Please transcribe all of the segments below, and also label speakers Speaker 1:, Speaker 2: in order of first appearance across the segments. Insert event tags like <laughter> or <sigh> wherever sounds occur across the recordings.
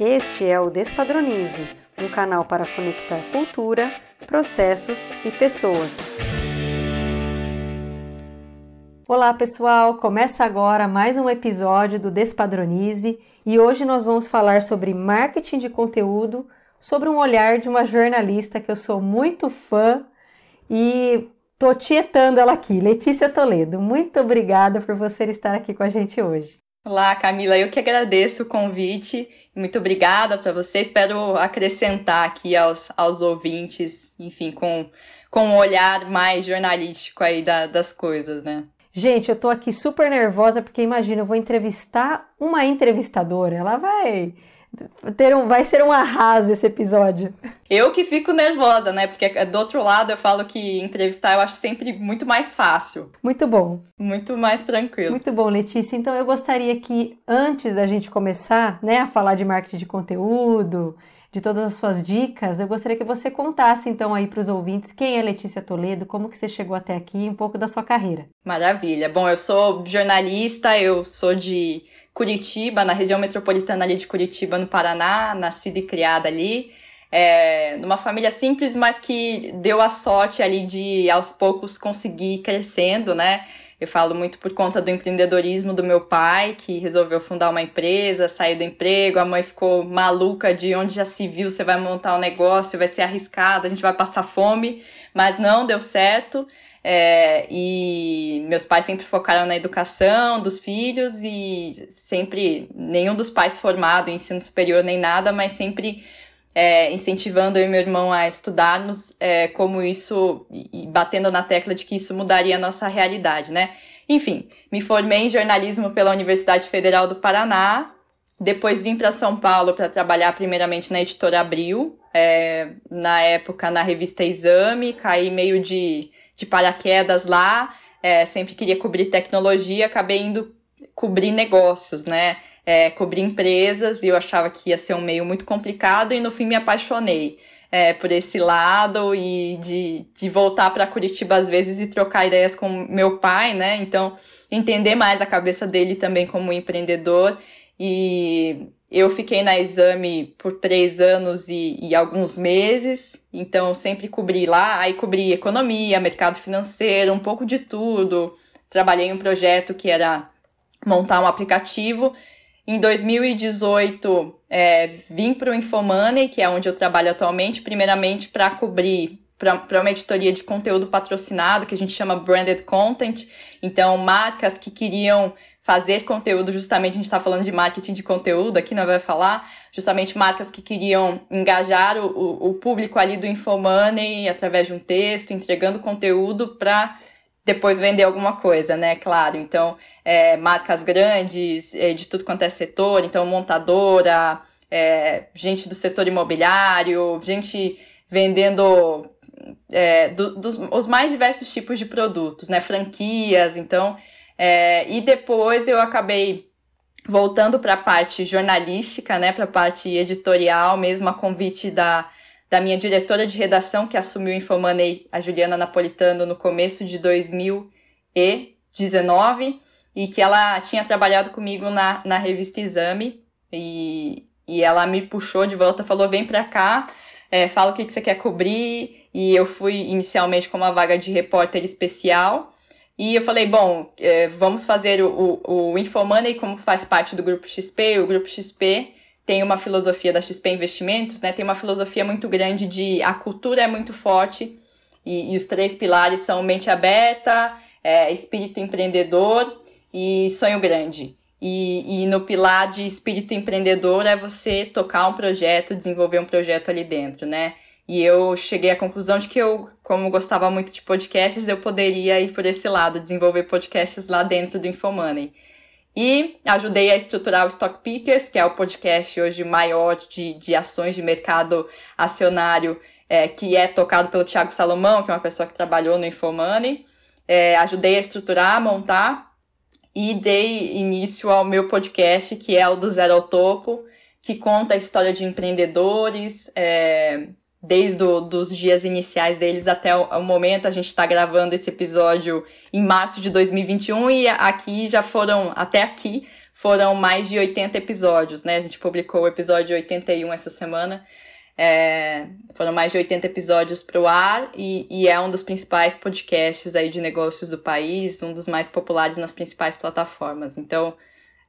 Speaker 1: Este é o Despadronize, um canal para conectar cultura, processos e pessoas. Olá pessoal, começa agora mais um episódio do Despadronize e hoje nós vamos falar sobre marketing de conteúdo, sobre um olhar de uma jornalista que eu sou muito fã e tô tietando ela aqui, Letícia Toledo. Muito obrigada por você estar aqui com a gente hoje.
Speaker 2: Olá, Camila, eu que agradeço o convite. Muito obrigada para você. Espero acrescentar aqui aos, aos ouvintes, enfim, com, com um olhar mais jornalístico aí da, das coisas, né?
Speaker 1: Gente, eu tô aqui super nervosa porque imagina, eu vou entrevistar uma entrevistadora. Ela vai ter um, vai ser um arraso esse episódio.
Speaker 2: Eu que fico nervosa, né? Porque do outro lado eu falo que entrevistar eu acho sempre muito mais fácil.
Speaker 1: Muito bom.
Speaker 2: Muito mais tranquilo.
Speaker 1: Muito bom, Letícia. Então eu gostaria que antes da gente começar, né, a falar de marketing de conteúdo, de todas as suas dicas, eu gostaria que você contasse então aí para os ouvintes quem é Letícia Toledo, como que você chegou até aqui, um pouco da sua carreira.
Speaker 2: Maravilha. Bom, eu sou jornalista, eu sou de Curitiba, na região metropolitana ali de Curitiba, no Paraná, nascida e criada ali. É, numa família simples, mas que deu a sorte ali de aos poucos conseguir crescendo, né? Eu falo muito por conta do empreendedorismo do meu pai, que resolveu fundar uma empresa, sair do emprego, a mãe ficou maluca de onde já se viu, você vai montar um negócio, vai ser arriscado, a gente vai passar fome, mas não deu certo. É, e meus pais sempre focaram na educação dos filhos e sempre nenhum dos pais formado em ensino superior nem nada, mas sempre é, incentivando eu e meu irmão a estudarmos é, como isso e batendo na tecla de que isso mudaria a nossa realidade, né? Enfim, me formei em jornalismo pela Universidade Federal do Paraná. Depois vim para São Paulo para trabalhar primeiramente na editora Abril, é, na época na revista Exame, caí meio de de paraquedas lá, é, sempre queria cobrir tecnologia, acabei indo cobrir negócios, né? É, cobrir empresas e eu achava que ia ser um meio muito complicado e no fim me apaixonei é, por esse lado e de, de voltar para Curitiba às vezes e trocar ideias com meu pai, né? Então, entender mais a cabeça dele também como empreendedor e eu fiquei na exame por três anos e, e, alguns meses, então sempre cobri lá, aí cobri economia, mercado financeiro, um pouco de tudo. Trabalhei em um projeto que era montar um aplicativo. Em 2018, é, vim para o Infomoney, que é onde eu trabalho atualmente, primeiramente para cobrir para uma editoria de conteúdo patrocinado, que a gente chama branded content. Então, marcas que queriam fazer conteúdo, justamente a gente está falando de marketing de conteúdo aqui, não vai falar, justamente marcas que queriam engajar o, o público ali do Infomoney através de um texto, entregando conteúdo para depois vender alguma coisa, né? Claro. Então, é, marcas grandes, é, de tudo quanto é setor, então montadora, é, gente do setor imobiliário, gente vendendo é, do, dos, os mais diversos tipos de produtos, né? Franquias, então é, e depois eu acabei voltando para a parte jornalística, né, para a parte editorial, mesmo a convite da, da minha diretora de redação, que assumiu o Infomoney, a Juliana Napolitano, no começo de 2019, e que ela tinha trabalhado comigo na, na revista Exame, e, e ela me puxou de volta, falou, vem para cá, é, fala o que, que você quer cobrir, e eu fui inicialmente com uma vaga de repórter especial, e eu falei, bom, é, vamos fazer o, o, o Infomoney como faz parte do Grupo XP. O Grupo XP tem uma filosofia da XP Investimentos, né? Tem uma filosofia muito grande de a cultura é muito forte e, e os três pilares são mente aberta, é, espírito empreendedor e sonho grande. E, e no pilar de espírito empreendedor é você tocar um projeto, desenvolver um projeto ali dentro, né? E eu cheguei à conclusão de que eu, como gostava muito de podcasts, eu poderia ir por esse lado, desenvolver podcasts lá dentro do Infomoney. E ajudei a estruturar o Stock Pickers, que é o podcast hoje maior de, de ações de mercado acionário, é, que é tocado pelo Thiago Salomão, que é uma pessoa que trabalhou no Infomoney. É, ajudei a estruturar, montar e dei início ao meu podcast, que é o do Zero ao Topo, que conta a história de empreendedores, é, desde os dias iniciais deles até o, o momento. A gente está gravando esse episódio em março de 2021 e aqui já foram, até aqui, foram mais de 80 episódios, né? A gente publicou o episódio 81 essa semana. É, foram mais de 80 episódios para o ar e, e, é um dos principais podcasts aí de negócios do país, um dos mais populares nas principais plataformas. Então,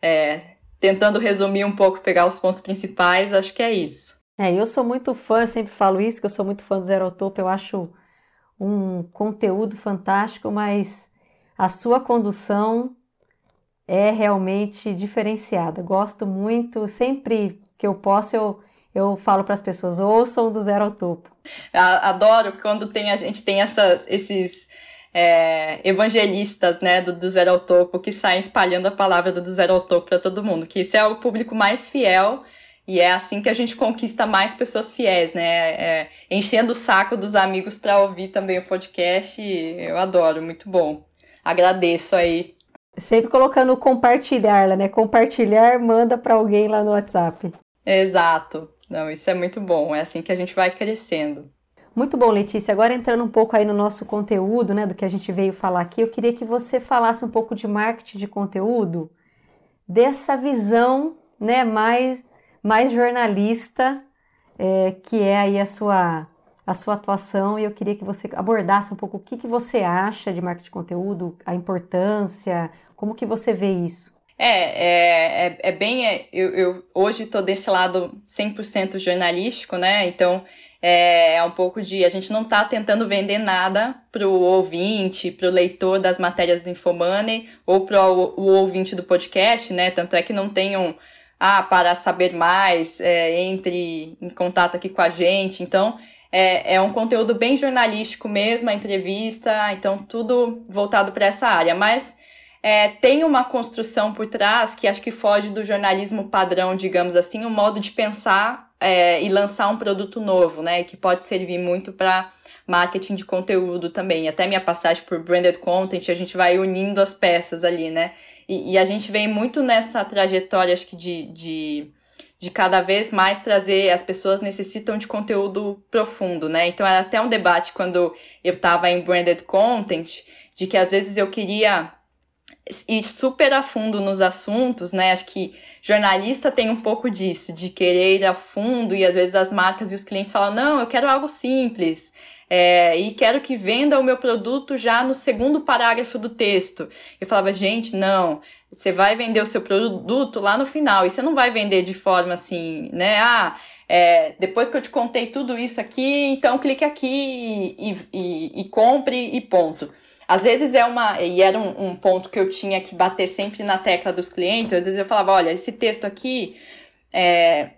Speaker 2: é, tentando resumir um pouco, pegar os pontos principais, acho que é isso.
Speaker 1: É, eu sou muito fã, sempre falo isso, que eu sou muito fã do Zero Topo, eu acho um conteúdo fantástico, mas a sua condução é realmente diferenciada. Gosto muito, sempre que eu posso, eu eu falo para as pessoas, ouçam do zero ao topo.
Speaker 2: Adoro quando tem, a gente tem essas, esses é, evangelistas né, do, do zero ao topo que saem espalhando a palavra do, do zero ao topo para todo mundo, que esse é o público mais fiel e é assim que a gente conquista mais pessoas fiéis, né? É, enchendo o saco dos amigos para ouvir também o podcast. Eu adoro, muito bom. Agradeço aí.
Speaker 1: Sempre colocando compartilhar, né? Compartilhar, manda para alguém lá no WhatsApp.
Speaker 2: Exato. Não, isso é muito bom. É assim que a gente vai crescendo.
Speaker 1: Muito bom, Letícia. Agora entrando um pouco aí no nosso conteúdo, né, do que a gente veio falar aqui, eu queria que você falasse um pouco de marketing de conteúdo, dessa visão, né, mais mais jornalista, é, que é aí a sua a sua atuação. E eu queria que você abordasse um pouco o que, que você acha de marketing de conteúdo, a importância, como que você vê isso.
Speaker 2: É, é, é, é bem. É, eu, eu hoje estou desse lado 100% jornalístico, né? Então é, é um pouco de. A gente não está tentando vender nada para o ouvinte, para o leitor das matérias do Infomoney ou para o ouvinte do podcast, né? Tanto é que não tenham. Ah, para saber mais, é, entre em contato aqui com a gente. Então, é, é um conteúdo bem jornalístico mesmo, a entrevista, então tudo voltado para essa área. Mas é, tem uma construção por trás que acho que foge do jornalismo padrão, digamos assim, um modo de pensar é, e lançar um produto novo, né? Que pode servir muito para marketing de conteúdo também. Até minha passagem por branded content, a gente vai unindo as peças ali, né? E, e a gente vem muito nessa trajetória, acho que de, de, de cada vez mais trazer, as pessoas necessitam de conteúdo profundo, né? Então era até um debate quando eu estava em branded content, de que às vezes eu queria ir super a fundo nos assuntos, né? Acho que jornalista tem um pouco disso, de querer ir a fundo, e às vezes as marcas e os clientes falam: não, eu quero algo simples. É, e quero que venda o meu produto já no segundo parágrafo do texto. Eu falava, gente, não, você vai vender o seu produto lá no final, e você não vai vender de forma assim, né? Ah, é, depois que eu te contei tudo isso aqui, então clique aqui e, e, e compre e ponto. Às vezes é uma. E era um, um, ponto que eu tinha que bater sempre na tecla dos clientes. Às vezes eu falava: olha, esse texto aqui é,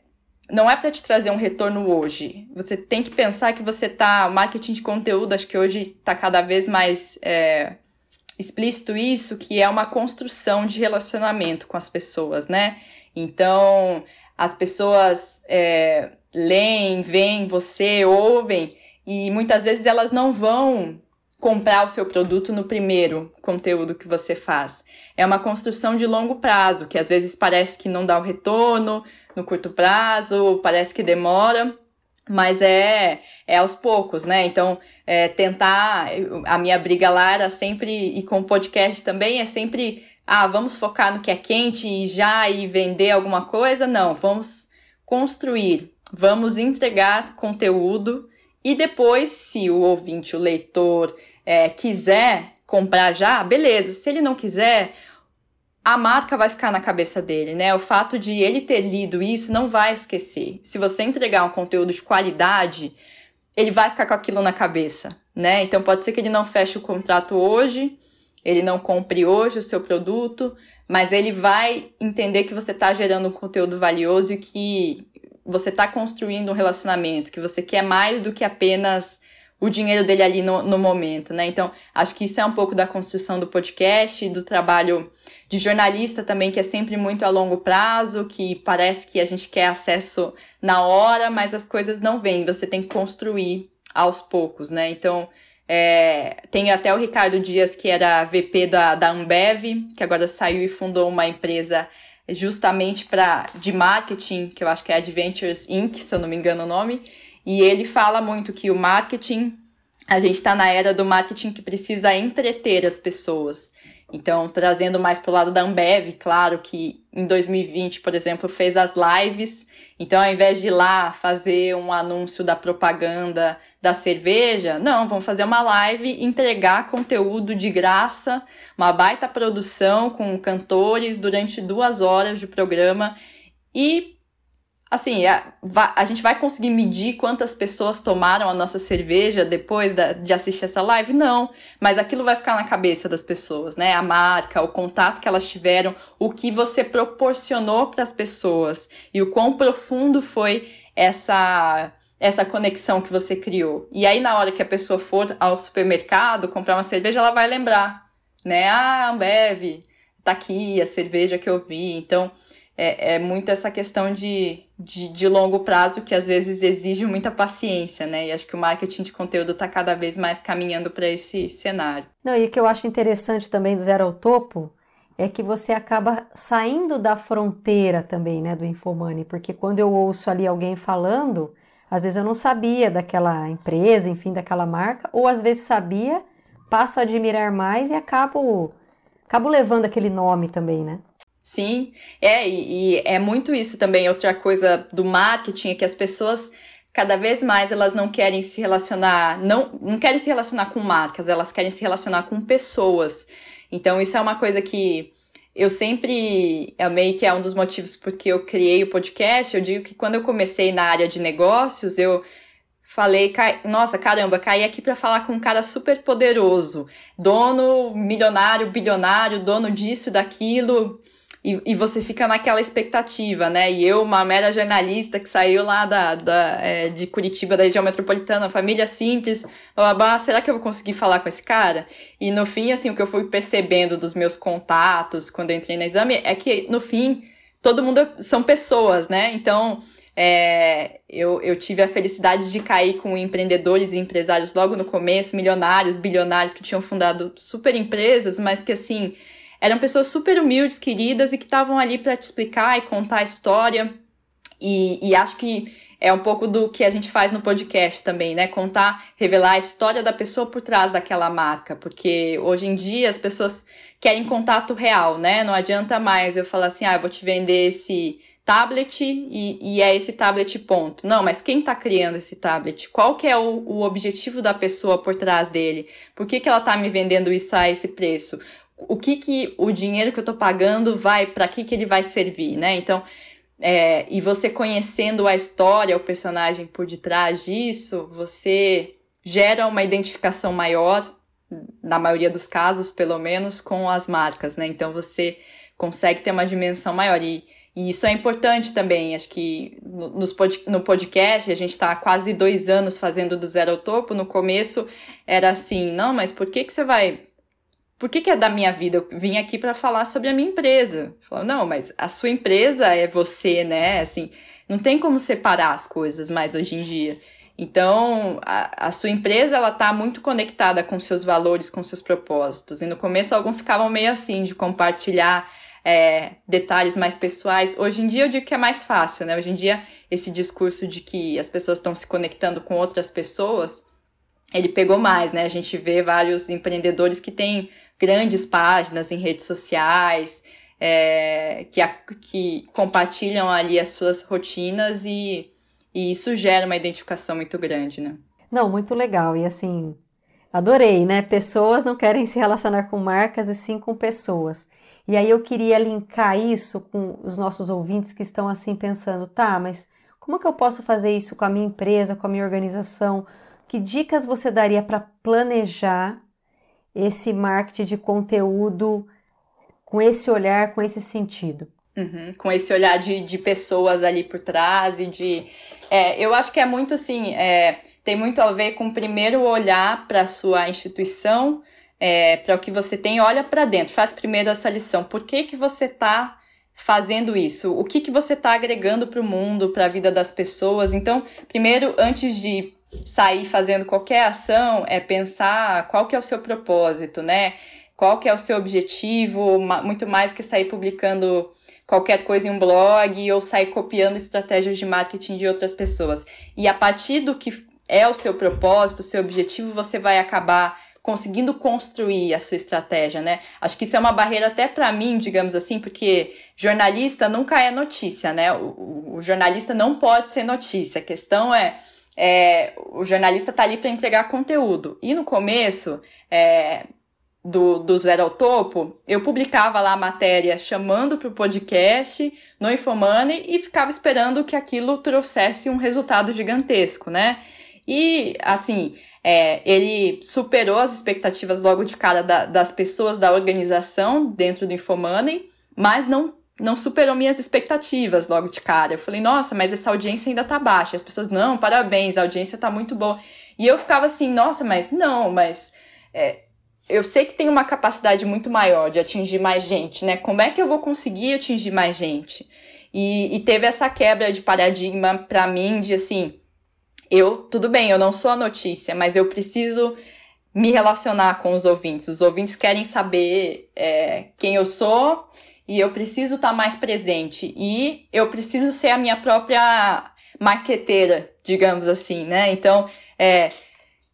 Speaker 2: não é para te trazer um retorno hoje. Você tem que pensar que você tá. Marketing de conteúdo, acho que hoje está cada vez mais é, explícito isso, que é uma construção de relacionamento com as pessoas, né? Então, as pessoas é, leem, veem você, ouvem, e muitas vezes elas não vão comprar o seu produto no primeiro conteúdo que você faz. É uma construção de longo prazo, que às vezes parece que não dá o retorno no curto prazo, parece que demora, mas é, é aos poucos, né? Então, é, tentar. A minha briga lá era sempre, e com o podcast também, é sempre. Ah, vamos focar no que é quente e já e vender alguma coisa? Não, vamos construir, vamos entregar conteúdo e depois, se o ouvinte, o leitor, é, quiser comprar já, beleza. Se ele não quiser, a marca vai ficar na cabeça dele, né? O fato de ele ter lido isso não vai esquecer. Se você entregar um conteúdo de qualidade, ele vai ficar com aquilo na cabeça, né? Então pode ser que ele não feche o contrato hoje, ele não compre hoje o seu produto, mas ele vai entender que você está gerando um conteúdo valioso e que você está construindo um relacionamento, que você quer mais do que apenas o dinheiro dele ali no, no momento, né? Então, acho que isso é um pouco da construção do podcast, do trabalho de jornalista também, que é sempre muito a longo prazo, que parece que a gente quer acesso na hora, mas as coisas não vêm, você tem que construir aos poucos, né? Então, é, tem até o Ricardo Dias, que era VP da, da Ambev, que agora saiu e fundou uma empresa justamente para de marketing, que eu acho que é Adventures Inc., se eu não me engano o nome, e ele fala muito que o marketing, a gente está na era do marketing que precisa entreter as pessoas. Então, trazendo mais para o lado da Ambev, claro que em 2020, por exemplo, fez as lives. Então, ao invés de ir lá fazer um anúncio da propaganda da cerveja, não, vamos fazer uma live, entregar conteúdo de graça, uma baita produção com cantores durante duas horas de programa e assim, a, a, gente vai conseguir medir quantas pessoas tomaram a nossa cerveja depois da, de assistir essa live? Não, mas aquilo vai ficar na cabeça das pessoas, né? A marca, o contato que elas tiveram, o que você proporcionou para as pessoas e o quão profundo foi essa essa conexão que você criou. E aí na hora que a pessoa for ao supermercado comprar uma cerveja, ela vai lembrar, né? Ah, Ambev, tá aqui a cerveja que eu vi. Então, é, é muito essa questão de, de, de, longo prazo que às vezes exige muita paciência, né? E acho que o marketing de conteúdo está cada vez mais caminhando para esse cenário.
Speaker 1: Não, e o que eu acho interessante também do Zero ao Topo é que você acaba saindo da fronteira também, né, do Infomani, porque quando eu ouço ali alguém falando, às vezes eu não sabia daquela empresa, enfim, daquela marca, ou às vezes sabia, passo a admirar mais e acabo, acabo levando aquele nome também, né?
Speaker 2: Sim, é, e, e, é muito isso também. Outra coisa do marketing é que as pessoas, cada vez mais, elas não querem se relacionar, não, não querem se relacionar com marcas, elas querem se relacionar com pessoas. Então, isso é uma coisa que eu sempre amei, que é um dos motivos porque eu criei o podcast. Eu digo que quando eu comecei na área de negócios, eu falei, nossa, caramba, caí aqui para falar com um cara super poderoso, dono milionário, bilionário, dono disso, daquilo e, e você fica naquela expectativa, né? E eu, uma mera jornalista que saiu lá da, da, é, de Curitiba, da região metropolitana, família simples, blá, será que eu vou conseguir falar com esse cara? E no fim, assim, o que eu fui percebendo dos meus contatos quando eu entrei no exame é que, no fim, todo mundo são pessoas, né? Então, é, eu, eu tive a felicidade de cair com empreendedores e empresários logo no começo, milionários, bilionários que tinham fundado super empresas, mas que, assim, eram pessoas super humildes, queridas e que estavam ali para te explicar e contar a história. E, e acho que é um pouco do que a gente faz no podcast também, né? Contar, revelar a história da pessoa por trás daquela marca, porque hoje em dia as pessoas querem contato real, né? Não adianta mais eu falar assim, ah, eu vou te vender esse tablet e, e é esse tablet ponto. Não, mas quem está criando esse tablet? Qual que é o, o objetivo da pessoa por trás dele? Por que, que ela está me vendendo isso a esse preço? O que que o dinheiro que eu estou pagando vai, para que que ele vai servir, né? Então, é, e você conhecendo a história, o personagem por detrás disso, você gera uma identificação maior, na maioria dos casos, pelo menos, com as marcas, né? Então você consegue ter uma dimensão maior. E, e isso é importante também. Acho que no, podcast, a gente está quase dois anos fazendo do zero ao topo. No começo era assim, não, mas por que, que você vai por que, que é da minha vida? Eu vim aqui para falar sobre a minha empresa. Falou, não, mas a sua empresa é você, né? Assim, não tem como separar as coisas mais hoje em dia. Então, a, a sua empresa ela está muito conectada com seus valores, com seus propósitos. E no começo alguns ficavam meio assim de compartilhar é, detalhes mais pessoais. Hoje em dia eu digo que é mais fácil, né? Hoje em dia esse discurso de que as pessoas estão se conectando com outras pessoas, ele pegou mais, né? A gente vê vários empreendedores que têm grandes páginas em redes sociais, é, que, a, que compartilham ali as suas rotinas e, e isso gera uma identificação muito grande, né?
Speaker 1: Não, muito legal. E assim, adorei, né? Pessoas não querem se relacionar com marcas e sim com pessoas. E aí eu queria linkar isso com os nossos ouvintes que estão assim pensando, tá, mas como que eu posso fazer isso com a minha empresa, com a minha organização? Que dicas você daria para planejar esse marketing de conteúdo com esse olhar, com esse sentido.
Speaker 2: Uhum, com esse olhar de, de pessoas ali por trás e de. É, eu acho que é muito assim, é, tem muito a ver com primeiro olhar para a sua instituição, é, para o que você tem, olha para dentro, faz primeiro essa lição. Por que, que você está fazendo isso? O que, que você está agregando para o mundo, para a vida das pessoas? Então, primeiro, antes de sair fazendo qualquer ação é pensar qual que é o seu propósito, né? Qual que é o seu objetivo, muito mais que sair publicando qualquer coisa em um blog ou sair copiando estratégias de marketing de outras pessoas. E a partir do que é o seu propósito, o seu objetivo, você vai acabar conseguindo construir a sua estratégia, né? Acho que isso é uma barreira até para mim, digamos assim, porque jornalista nunca é notícia, né? O, o, o jornalista não pode ser notícia. A questão é, é o jornalista tá ali para entregar conteúdo. E no começo, é, do, do Zero ao Topo, eu publicava lá a matéria chamando para o podcast no Infomoney e ficava esperando que aquilo trouxesse um resultado gigantesco, né? E, assim, é, ele superou as expectativas logo de cara da, das pessoas da organização dentro do Infomoney, mas não, não superou minhas expectativas logo de cara. Eu falei, nossa, mas essa audiência ainda tá baixa. E as pessoas, não, parabéns, a audiência tá muito boa. E eu ficava assim, nossa, mas não, mas... É, eu sei que tem uma capacidade muito maior de atingir mais gente, né? Como é que eu vou conseguir atingir mais gente? E, e teve essa quebra de paradigma para mim de assim, eu, tudo bem, eu não sou a notícia, mas eu preciso me relacionar com os ouvintes. Os ouvintes querem saber é, quem eu sou e eu preciso estar tá mais presente. E eu preciso ser a minha própria marqueteira, digamos assim, né? Então, é,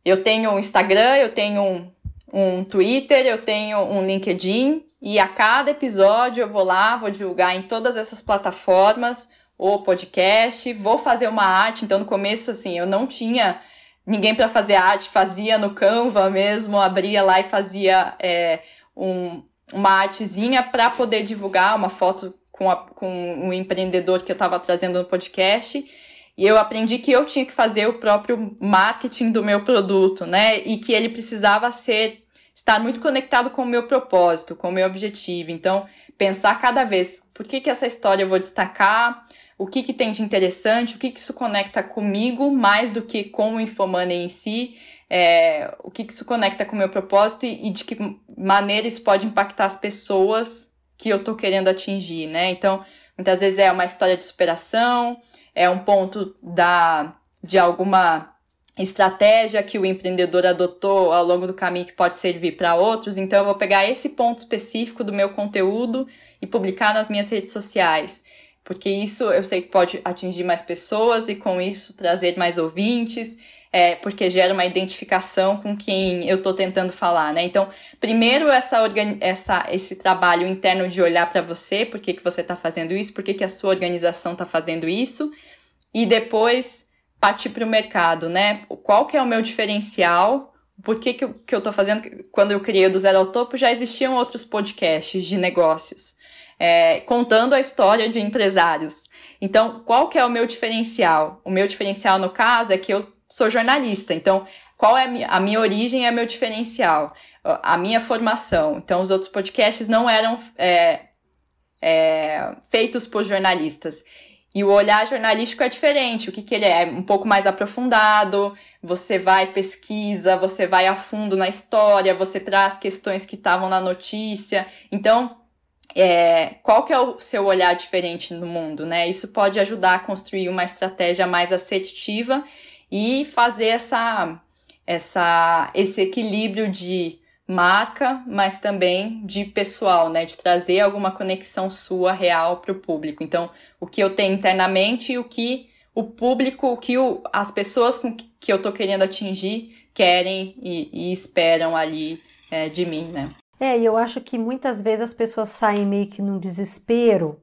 Speaker 2: eu tenho um Instagram, eu tenho um um Twitter, eu tenho um LinkedIn e a cada episódio eu vou lá, vou divulgar em todas essas plataformas o podcast, vou fazer uma arte. Então, no começo, assim, eu não tinha ninguém para fazer arte, fazia no Canva mesmo, abria lá e fazia é, um, uma artezinha para poder divulgar uma foto com, a, com um empreendedor que eu estava trazendo no podcast. E eu aprendi que eu tinha que fazer o próprio marketing do meu produto, né? E que ele precisava ser estar muito conectado com o meu propósito, com o meu objetivo. Então, pensar cada vez por que, que essa história eu vou destacar, o que, que tem de interessante, o que, que isso conecta comigo mais do que com o Infomoney em si, é, o que, que isso conecta com o meu propósito e, e de que maneira isso pode impactar as pessoas que eu tô querendo atingir, né? Então, muitas vezes é uma história de superação, é um ponto da, de alguma estratégia que o empreendedor adotou ao longo do caminho que pode servir para outros. Então, eu vou pegar esse ponto específico do meu conteúdo e publicar nas minhas redes sociais. Porque isso eu sei que pode atingir mais pessoas e com isso trazer mais ouvintes, é, porque gera uma identificação com quem eu estou tentando falar, né? Então, primeiro essa, essa esse trabalho interno de olhar para você, por que, que você está fazendo isso, por que, que a sua organização está fazendo isso, e depois partir para o mercado, né? Qual que é o meu diferencial? Por que, que, eu, que eu fazendo? Quando eu criei do Zero ao Topo, já existiam outros podcasts de negócios, é, contando a história de empresários. Então, qual que é o meu diferencial? O meu diferencial, no caso, é que eu sou jornalista. Então, qual é a minha, origem é meu diferencial, a minha formação. Então, os outros podcasts não eram é, é, feitos por jornalistas. E o olhar jornalístico é diferente. O que, que ele é? Um pouco mais aprofundado, você vai pesquisa, você vai a fundo na história, você traz questões que estavam na notícia. Então, é, qual que é o seu olhar diferente no mundo, né? Isso pode ajudar a construir uma estratégia mais assertiva e fazer essa, essa, esse equilíbrio de marca, mas também de pessoal, né? De trazer alguma conexão sua real para o público. Então, o que eu tenho internamente e o que o público, o que o, as pessoas com que eu estou querendo atingir querem e, e esperam ali é, de mim, né?
Speaker 1: É, e eu acho que muitas vezes as pessoas saem meio que num desespero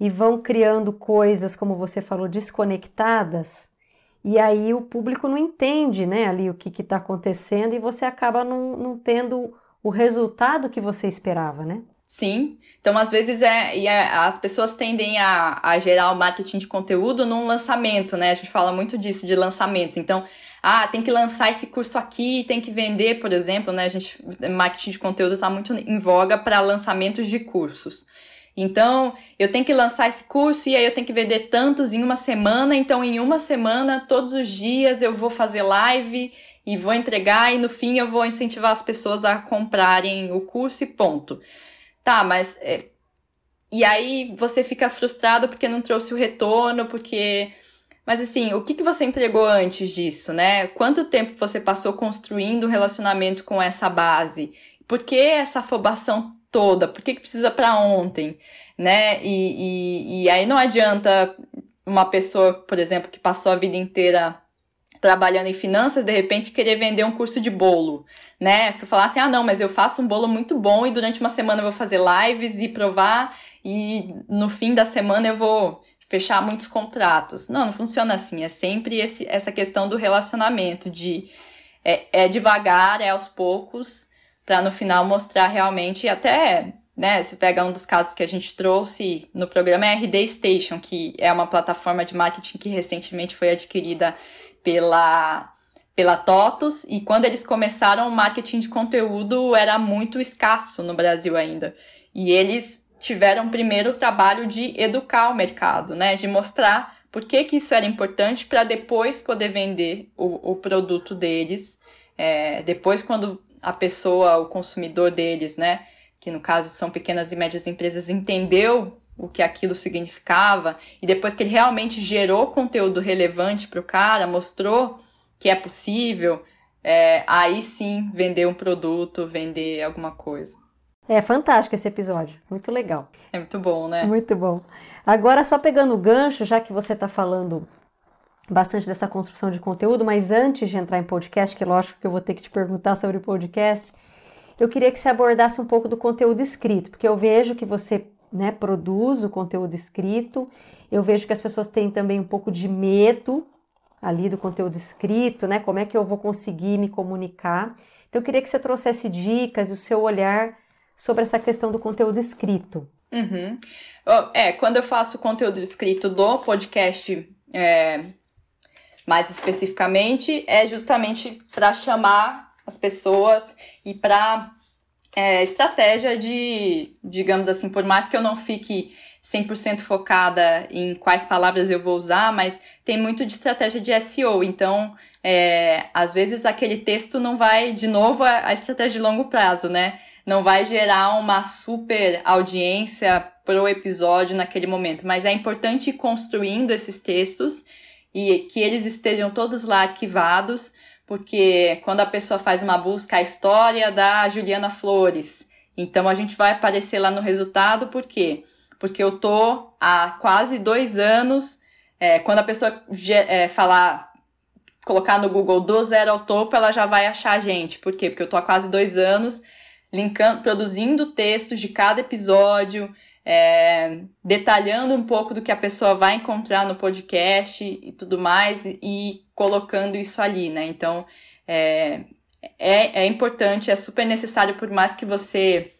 Speaker 1: e vão criando coisas, como você falou, desconectadas e aí o público não entende, né, ali o que está acontecendo e você acaba não, não tendo o resultado que você esperava, né?
Speaker 2: Sim. Então, às vezes, é, e é, as pessoas tendem a, a gerar o marketing de conteúdo num lançamento, né? A gente fala muito disso, de lançamentos. Então, ah, tem que lançar esse curso aqui, tem que vender, por exemplo, né? A gente, marketing de conteúdo está muito em voga para lançamentos de cursos. Então, eu tenho que lançar esse curso e aí eu tenho que vender tantos em uma semana. Então, em uma semana, todos os dias eu vou fazer live e vou entregar e no fim eu vou incentivar as pessoas a comprarem o curso e ponto. Tá, mas é... e aí você fica frustrado porque não trouxe o retorno, porque mas assim, o que, que você entregou antes disso, né? Quanto tempo você passou construindo um relacionamento com essa base? Por que essa afobação toda? Por que, que precisa para ontem? Né? E, e, e aí não adianta uma pessoa, por exemplo, que passou a vida inteira trabalhando em finanças, de repente querer vender um curso de bolo, né? Falar assim, ah, não, mas eu faço um bolo muito bom e durante uma semana eu vou fazer lives e provar e no fim da semana eu vou fechar muitos contratos. Não, não funciona assim. É sempre esse, essa questão do relacionamento, de é, é devagar, é aos poucos, para no final mostrar realmente até né? Você pega um dos casos que a gente trouxe no programa é a RD Station, que é uma plataforma de marketing que recentemente foi adquirida pela, pela TOTUS, e quando eles começaram, o marketing de conteúdo era muito escasso no Brasil ainda. E eles tiveram primeiro o trabalho de educar o mercado, né? De mostrar por que, que isso era importante para depois poder vender o, o produto deles. É, depois, quando a pessoa, o consumidor deles, né? Que no caso são pequenas e médias empresas, entendeu o que aquilo significava, e depois que ele realmente gerou conteúdo relevante para o cara, mostrou que é possível, é, aí sim vender um produto, vender alguma coisa.
Speaker 1: É fantástico esse episódio, muito legal.
Speaker 2: É muito bom, né?
Speaker 1: Muito bom. Agora, só pegando o gancho, já que você está falando bastante dessa construção de conteúdo, mas antes de entrar em podcast, que lógico que eu vou ter que te perguntar sobre podcast, eu queria que você abordasse um pouco do conteúdo escrito, porque eu vejo que você né, produz o conteúdo escrito. Eu vejo que as pessoas têm também um pouco de medo ali do conteúdo escrito, né? Como é que eu vou conseguir me comunicar? Então eu queria que você trouxesse dicas e o seu olhar sobre essa questão do conteúdo escrito.
Speaker 2: Uhum. É, quando eu faço conteúdo escrito do podcast, é, mais especificamente, é justamente para chamar as pessoas e para é, estratégia de, digamos assim, por mais que eu não fique 100% focada em quais palavras eu vou usar, mas tem muito de estratégia de SEO. Então, é, às vezes aquele texto não vai, de novo, a, a estratégia de longo prazo, né? Não vai gerar uma super audiência pro episódio naquele momento, mas é importante ir construindo esses textos e que eles estejam todos lá arquivados porque quando a pessoa faz uma busca, a história da Juliana Flores, então a gente vai aparecer lá no resultado, por quê? Porque eu tô há quase dois anos, é, quando a pessoa é, falar, colocar no Google do zero ao topo, ela já vai achar a gente. Por quê? Porque eu tô há quase dois anos linkando, produzindo textos de cada episódio, é, detalhando um pouco do que a pessoa vai encontrar no podcast e tudo mais, e colocando isso ali, né? Então, é, é, é importante, é super necessário, por mais que você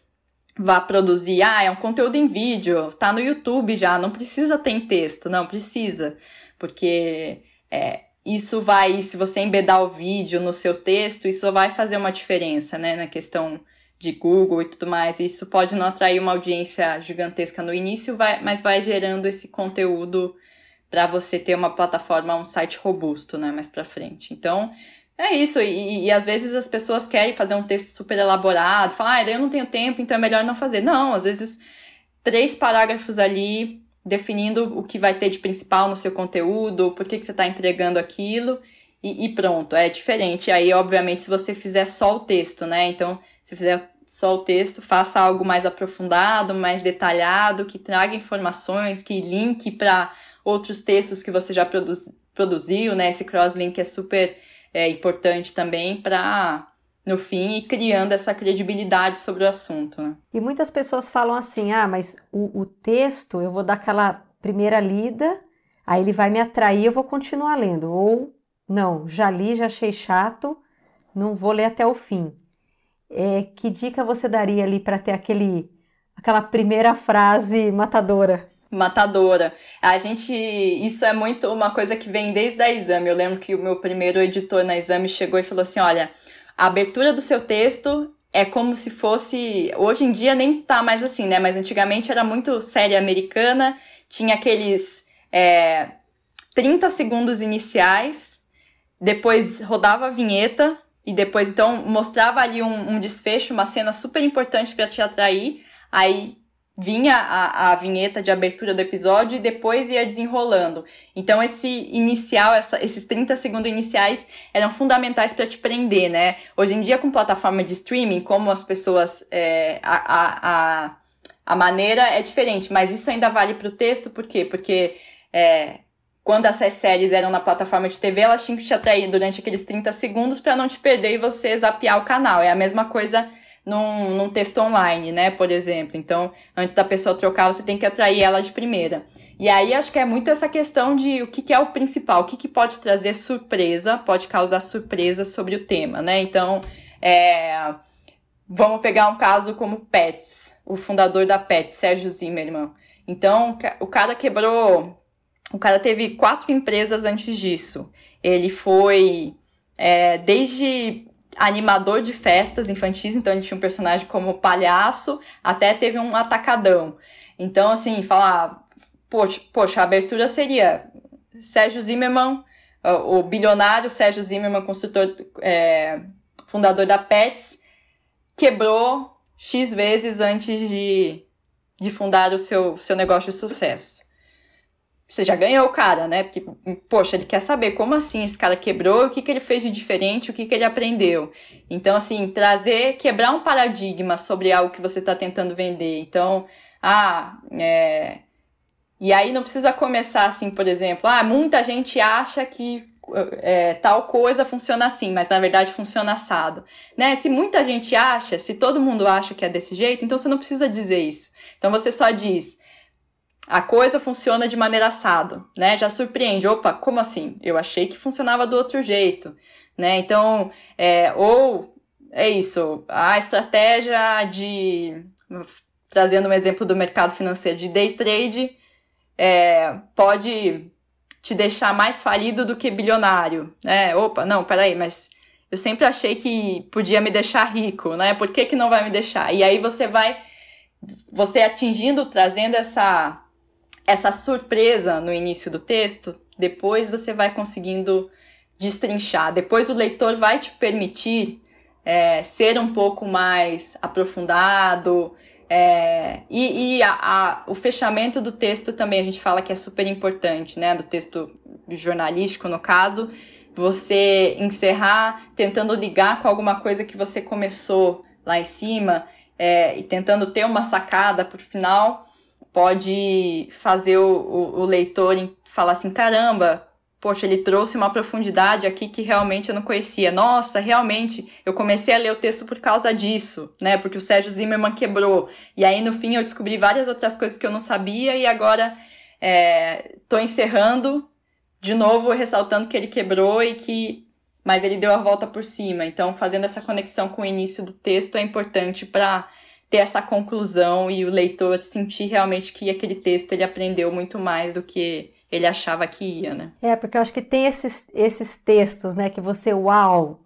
Speaker 2: vá produzir, ah, é um conteúdo em vídeo, tá no YouTube já, não precisa ter em texto, não, precisa, porque é, isso vai, se você embedar o vídeo no seu texto, isso vai fazer uma diferença, né, na questão de Google e tudo mais. Isso pode não atrair uma audiência gigantesca no início, vai, mas vai gerando esse conteúdo para você ter uma plataforma, um site robusto, né, mais para frente. Então, é isso. E, e, às vezes as pessoas querem fazer um texto super elaborado, falar, ah, eu não tenho tempo, então é melhor não fazer. Não, às vezes três parágrafos ali definindo o que vai ter de principal no seu conteúdo, por que, que você está entregando aquilo e, e, pronto, é diferente. Aí, obviamente, se você fizer só o texto, né? Então, se fizer só o texto, faça algo mais aprofundado, mais detalhado, que traga informações, que linke para outros textos que você já produz, produziu, né? Esse cross-link é super é, importante também para, no fim, ir criando essa credibilidade sobre o assunto. Né?
Speaker 1: E muitas pessoas falam assim: ah, mas o, o texto, eu vou dar aquela primeira lida, aí ele vai me atrair, eu vou continuar lendo. Ou, não, já li, já achei chato, não vou ler até o fim é, que dica você daria ali para ter aquele, aquela primeira frase matadora?
Speaker 2: Matadora. A gente. Isso é muito uma coisa que vem desde a exame. Eu lembro que o meu primeiro editor na exame chegou e falou assim: olha, a abertura do seu texto é como se fosse. Hoje em dia nem tá mais assim, né? Mas antigamente era muito série americana, tinha aqueles é, 30 segundos iniciais, depois rodava a vinheta, e depois, então, mostrava ali um, um desfecho, uma cena super importante para te atrair. Aí vinha a, a vinheta de abertura do episódio e depois ia desenrolando. Então, esse inicial, essa, esses 30 segundos iniciais eram fundamentais para te prender, né? Hoje em dia, com plataforma de streaming, como as pessoas. É, a, a, a, a maneira é diferente, mas isso ainda vale para o texto, por quê? Porque. É, quando essas séries eram na plataforma de TV, elas tinham que te atrair durante aqueles 30 segundos para não te perder e você zapear o canal. É a mesma coisa num, num texto online, né, por exemplo. Então, antes da pessoa trocar, você tem que atrair ela de primeira. E aí, acho que é muito essa questão de o que, que é o principal, o que, que pode trazer surpresa, pode causar surpresa sobre o tema, né? Então, é... vamos pegar um caso como Pets, o fundador da Pets, Sérgio Zimmermann. Então, o cara quebrou. O cara teve quatro empresas antes disso. Ele foi é, desde animador de festas infantis, então ele tinha um personagem como palhaço, até teve um atacadão. Então, assim, falar, poxa, poxa a abertura seria Sérgio Zimmermann, o bilionário Sérgio Zimmermann, construtor, é, fundador da Pets, quebrou X vezes antes de, de fundar o seu, seu negócio de sucesso você já ganhou o cara, né? Porque, poxa, ele quer saber como assim esse cara quebrou, o que, que ele fez de diferente, o que, que ele aprendeu. Então, assim, trazer, quebrar um paradigma sobre algo que você está tentando vender. Então, ah, é... E aí não precisa começar assim, por exemplo, ah, muita gente acha que é, tal coisa funciona assim, mas na verdade funciona assado. Né? Se muita gente acha, se todo mundo acha que é desse jeito, então você não precisa dizer isso. Então você só diz, a coisa funciona de maneira assado, né? Já surpreende. Opa, como assim? Eu achei que funcionava do outro jeito, né? Então, é, ou é isso, a estratégia de trazendo um exemplo do mercado financeiro de day trade é, pode te deixar mais falido do que bilionário, né? Opa, não, peraí, mas eu sempre achei que podia me deixar rico, né? Por que, que não vai me deixar? E aí você vai, você atingindo, trazendo essa essa surpresa no início do texto, depois você vai conseguindo destrinchar. Depois o leitor vai te permitir é, ser um pouco mais aprofundado. É, e, e a, a, o fechamento do texto também a gente fala que é super importante, né? Do texto jornalístico, no caso, você encerrar tentando ligar com alguma coisa que você começou lá em cima é, e tentando ter uma sacada para o final pode fazer o, o, o leitor falar assim: caramba, poxa, ele trouxe uma profundidade aqui que realmente eu não conhecia. Nossa, realmente, eu comecei a ler o texto por causa disso, né? Porque o Sérgio Zimmermann quebrou. E aí, no fim, eu descobri várias outras coisas que eu não sabia e agora estou é, encerrando de novo, ressaltando que ele quebrou e que. Mas ele deu a volta por cima. Então, fazendo essa conexão com o início do texto é importante para ter essa conclusão e o leitor sentir realmente que aquele texto ele aprendeu muito mais do que ele achava que ia, né?
Speaker 1: É, porque eu acho que tem esses, esses textos, né, que você, uau,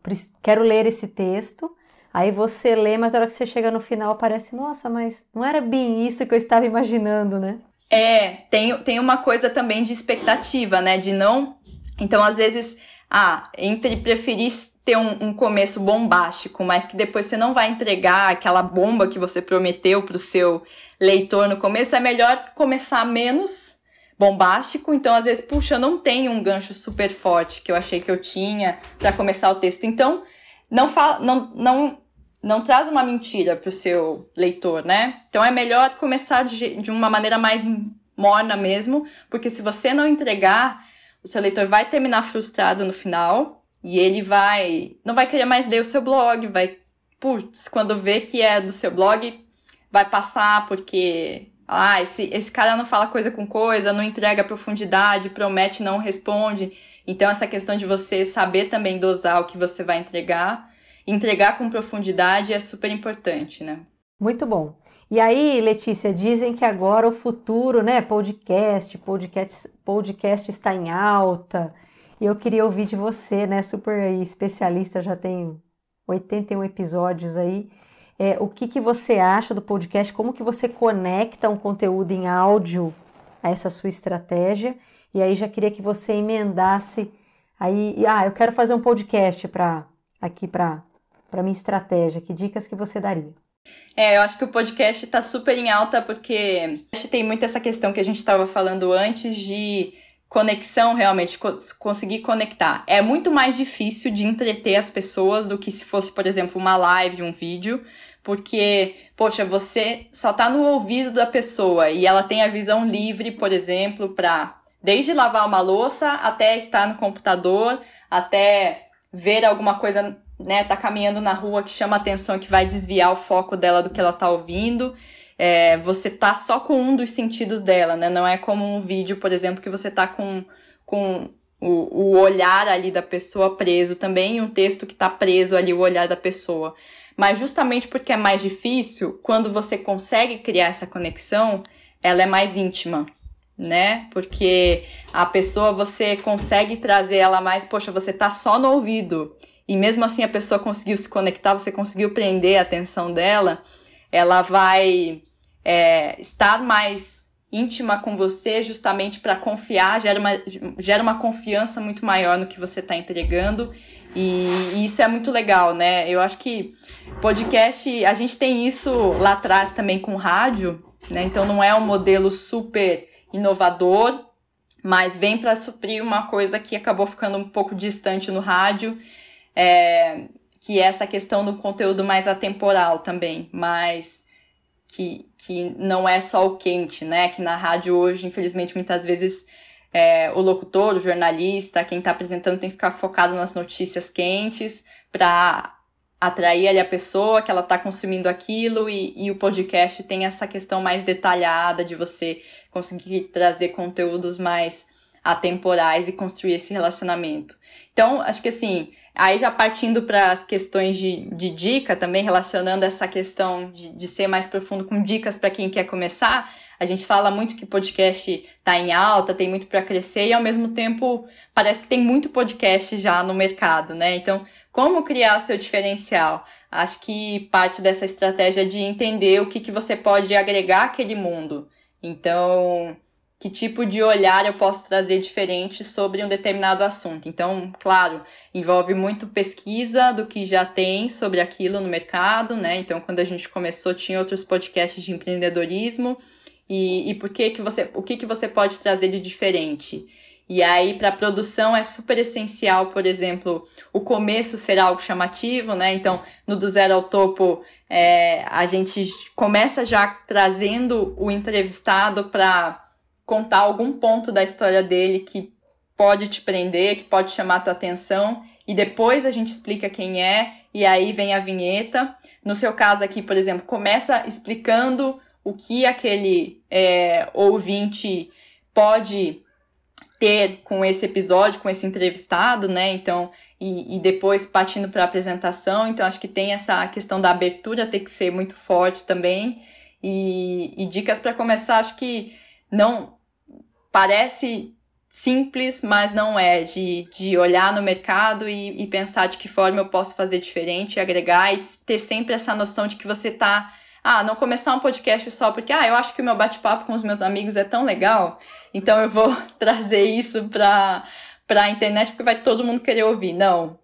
Speaker 1: quero ler esse texto, aí você lê, mas na hora que você chega no final parece, nossa, mas não era bem isso que eu estava imaginando, né?
Speaker 2: É, tem, tem uma coisa também de expectativa, né, de não... Então, às vezes, ah, entre preferir ter um, um, começo bombástico, mas que depois você não vai entregar aquela bomba que você prometeu para o seu leitor no começo, é melhor começar menos bombástico. Então, às vezes, puxa, eu não tenho um gancho super forte que eu achei que eu tinha para começar o texto. Então, não fala, não, não, não traz uma mentira para o seu leitor, né? Então, é melhor começar de, de uma maneira mais morna mesmo, porque se você não entregar, o seu leitor vai terminar frustrado no final e ele vai. Não vai querer mais ler o seu blog, vai. Putz, quando vê que é do seu blog, vai passar porque. Ah, esse, esse cara não fala coisa com coisa, não entrega profundidade, promete, não responde. Então, essa questão de você saber também dosar o que você vai entregar, entregar com profundidade é super importante, né?
Speaker 1: Muito bom. E aí, Letícia, dizem que agora o futuro, né? Podcast, podcast, podcast está em alta. E eu queria ouvir de você, né, super especialista, já tem 81 episódios aí. É, o que, que você acha do podcast? Como que você conecta um conteúdo em áudio a essa sua estratégia? E aí já queria que você emendasse aí, ah, eu quero fazer um podcast para aqui para para minha estratégia. Que dicas que você daria?
Speaker 2: É, eu acho que o podcast está super em alta porque tem muito essa questão que a gente estava falando antes de conexão realmente, co conseguir conectar. É muito mais difícil de entreter as pessoas do que se fosse, por exemplo, uma live, um vídeo, porque, poxa, você só tá no ouvido da pessoa e ela tem a visão livre, por exemplo, para desde lavar uma louça até estar no computador, até ver alguma coisa, né, tá caminhando na rua que chama atenção, que vai desviar o foco dela do que ela tá ouvindo. É, você tá só com um dos sentidos dela, né? Não é como um vídeo, por exemplo, que você tá com, com o, o olhar ali da pessoa preso também, um texto que tá preso ali, o olhar da pessoa. Mas justamente porque é mais difícil, quando você consegue criar essa conexão, ela é mais íntima, né? Porque a pessoa você consegue trazer ela mais, poxa, você tá só no ouvido. E mesmo assim a pessoa conseguiu se conectar, você conseguiu prender a atenção dela, ela vai é, estar mais íntima com você justamente para confiar, gera uma, gera uma confiança muito maior no que você está entregando. E, e, isso é muito legal, né? Eu acho que podcast, a gente tem isso lá atrás também com rádio, né? Então não é um modelo super inovador, mas vem para suprir uma coisa que acabou ficando um pouco distante no rádio, é, que é essa questão do conteúdo mais atemporal também, mas que, que não é só o quente, né? Que na rádio hoje, infelizmente, muitas vezes é, o locutor, o jornalista, quem está apresentando tem que ficar focado nas notícias quentes para atrair ali a pessoa que ela está consumindo aquilo e, e o podcast tem essa questão mais detalhada de você conseguir trazer conteúdos mais atemporais e construir esse relacionamento. Então, acho que assim, aí já partindo para as questões de, de dica também, relacionando essa questão de, de ser mais profundo com dicas para quem quer começar, a gente fala muito que podcast está em alta, tem muito para crescer e ao mesmo tempo parece que tem muito podcast já no mercado, né? Então, como criar seu diferencial? Acho que parte dessa estratégia de entender o que, que você pode agregar àquele mundo. Então, que tipo de olhar eu posso trazer diferente sobre um determinado assunto. Então, claro, envolve muito pesquisa do que já tem sobre aquilo no mercado, né? Então, quando a gente começou, tinha outros podcasts de empreendedorismo. E, e por que que você, o que que você pode trazer de diferente? E aí, para produção, é super essencial, por exemplo, o começo ser algo chamativo, né? Então, no Do Zero ao Topo, é, a gente começa já trazendo o entrevistado para contar algum ponto da história dele que pode te prender, que pode chamar tua atenção, e depois a gente explica quem é, e aí vem a vinheta. No seu caso aqui, por exemplo, começa explicando o que aquele é, ouvinte pode ter com esse episódio, com esse entrevistado, né? Então, e, e depois partindo para a apresentação. Então, acho que tem essa questão da abertura ter que ser muito forte também. E, e dicas para começar, acho que não parece simples, mas não é, de, de olhar no mercado e, e pensar de que forma eu posso fazer diferente, agregar e ter sempre essa noção de que você está ah, não começar um podcast só porque, ah, eu acho que o meu bate-papo com os meus amigos é tão legal, então eu vou <laughs> trazer isso para a internet porque vai todo mundo querer ouvir. Não.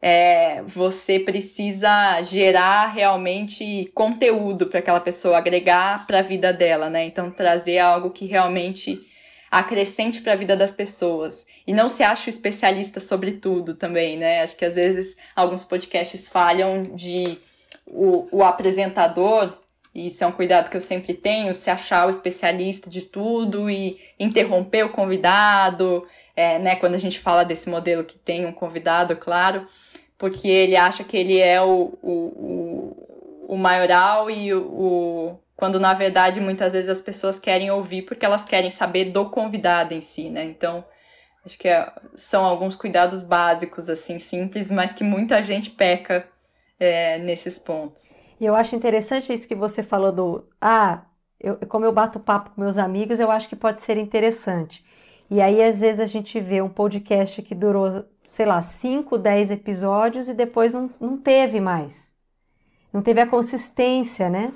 Speaker 2: É, você precisa gerar realmente conteúdo para aquela pessoa, agregar para a vida dela, né? Então, trazer algo que realmente acrescente para a vida das pessoas. E não se acha especialista sobre tudo também, né? Acho que às vezes alguns podcasts falham de o, o apresentador, e isso é um cuidado que eu sempre tenho, se achar o especialista de tudo e interromper o convidado, é, né, quando a gente fala desse modelo que tem um convidado, claro, porque ele acha que ele é o, o, o, o maioral e o, o, quando na verdade muitas vezes as pessoas querem ouvir porque elas querem saber do convidado em si, né? Então, acho que é, são alguns cuidados básicos, assim, simples, mas que muita gente peca é, nesses pontos.
Speaker 1: E eu acho interessante isso que você falou do ah, eu, como eu bato papo com meus amigos, eu acho que pode ser interessante. E aí, às vezes, a gente vê um podcast que durou, sei lá, 5, 10 episódios e depois não, não teve mais. Não teve a consistência, né?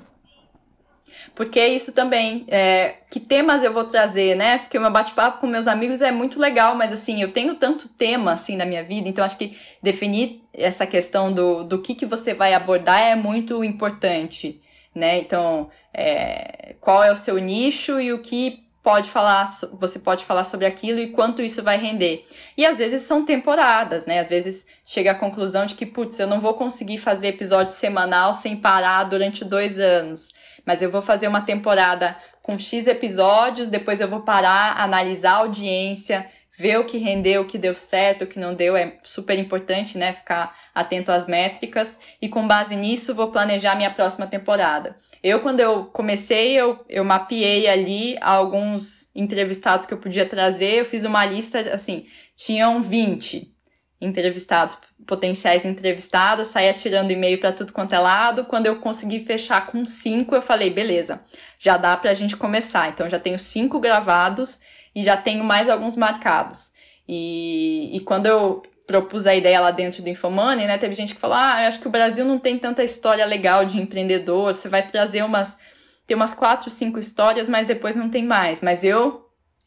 Speaker 2: Porque é isso também, é, que temas eu vou trazer, né? Porque o meu bate-papo com meus amigos é muito legal, mas assim, eu tenho tanto tema assim na minha vida, então acho que definir essa questão do, do que, que você vai abordar é muito importante, né? Então, é, qual é o seu nicho e o que pode falar, você pode falar sobre aquilo e quanto isso vai render. E às vezes são temporadas, né? Às vezes chega à conclusão de que, putz, eu não vou conseguir fazer episódio semanal sem parar durante dois anos mas eu vou fazer uma temporada com X episódios, depois eu vou parar, analisar a audiência, ver o que rendeu, o que deu certo, o que não deu, é super importante, né? Ficar atento às métricas e com base nisso vou planejar minha próxima temporada. Eu, quando eu comecei, eu, eu mapeei ali alguns entrevistados que eu podia trazer, eu fiz uma lista, assim, tinham 20 entrevistados, potenciais entrevistados, saía tirando e-mail para tudo quanto é lado. Quando eu consegui fechar com cinco, eu falei, beleza, já dá para a gente começar. Então já tenho cinco gravados e já tenho mais alguns marcados. E, e quando eu propus a ideia lá dentro do Infomoney, né, teve gente que falou, ah, eu acho que o Brasil não tem tanta história legal de empreendedor, você vai trazer umas, tem umas quatro, cinco histórias, mas depois não tem mais. Mas eu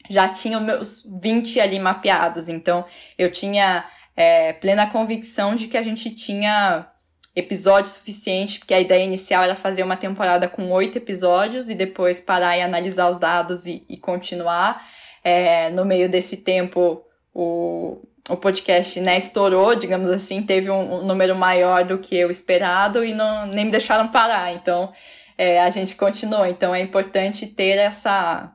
Speaker 2: já tinha meus 20 ali mapeados, então eu tinha é, plena convicção de que a gente tinha episódio suficiente, porque a ideia inicial era fazer uma temporada com oito episódios e depois parar e analisar os dados e, e continuar. É, no meio desse tempo, o, o podcast né, estourou, digamos assim, teve um, um número maior do que eu esperado e não, nem me deixaram parar. Então, é, a gente continuou. Então, é importante ter essa,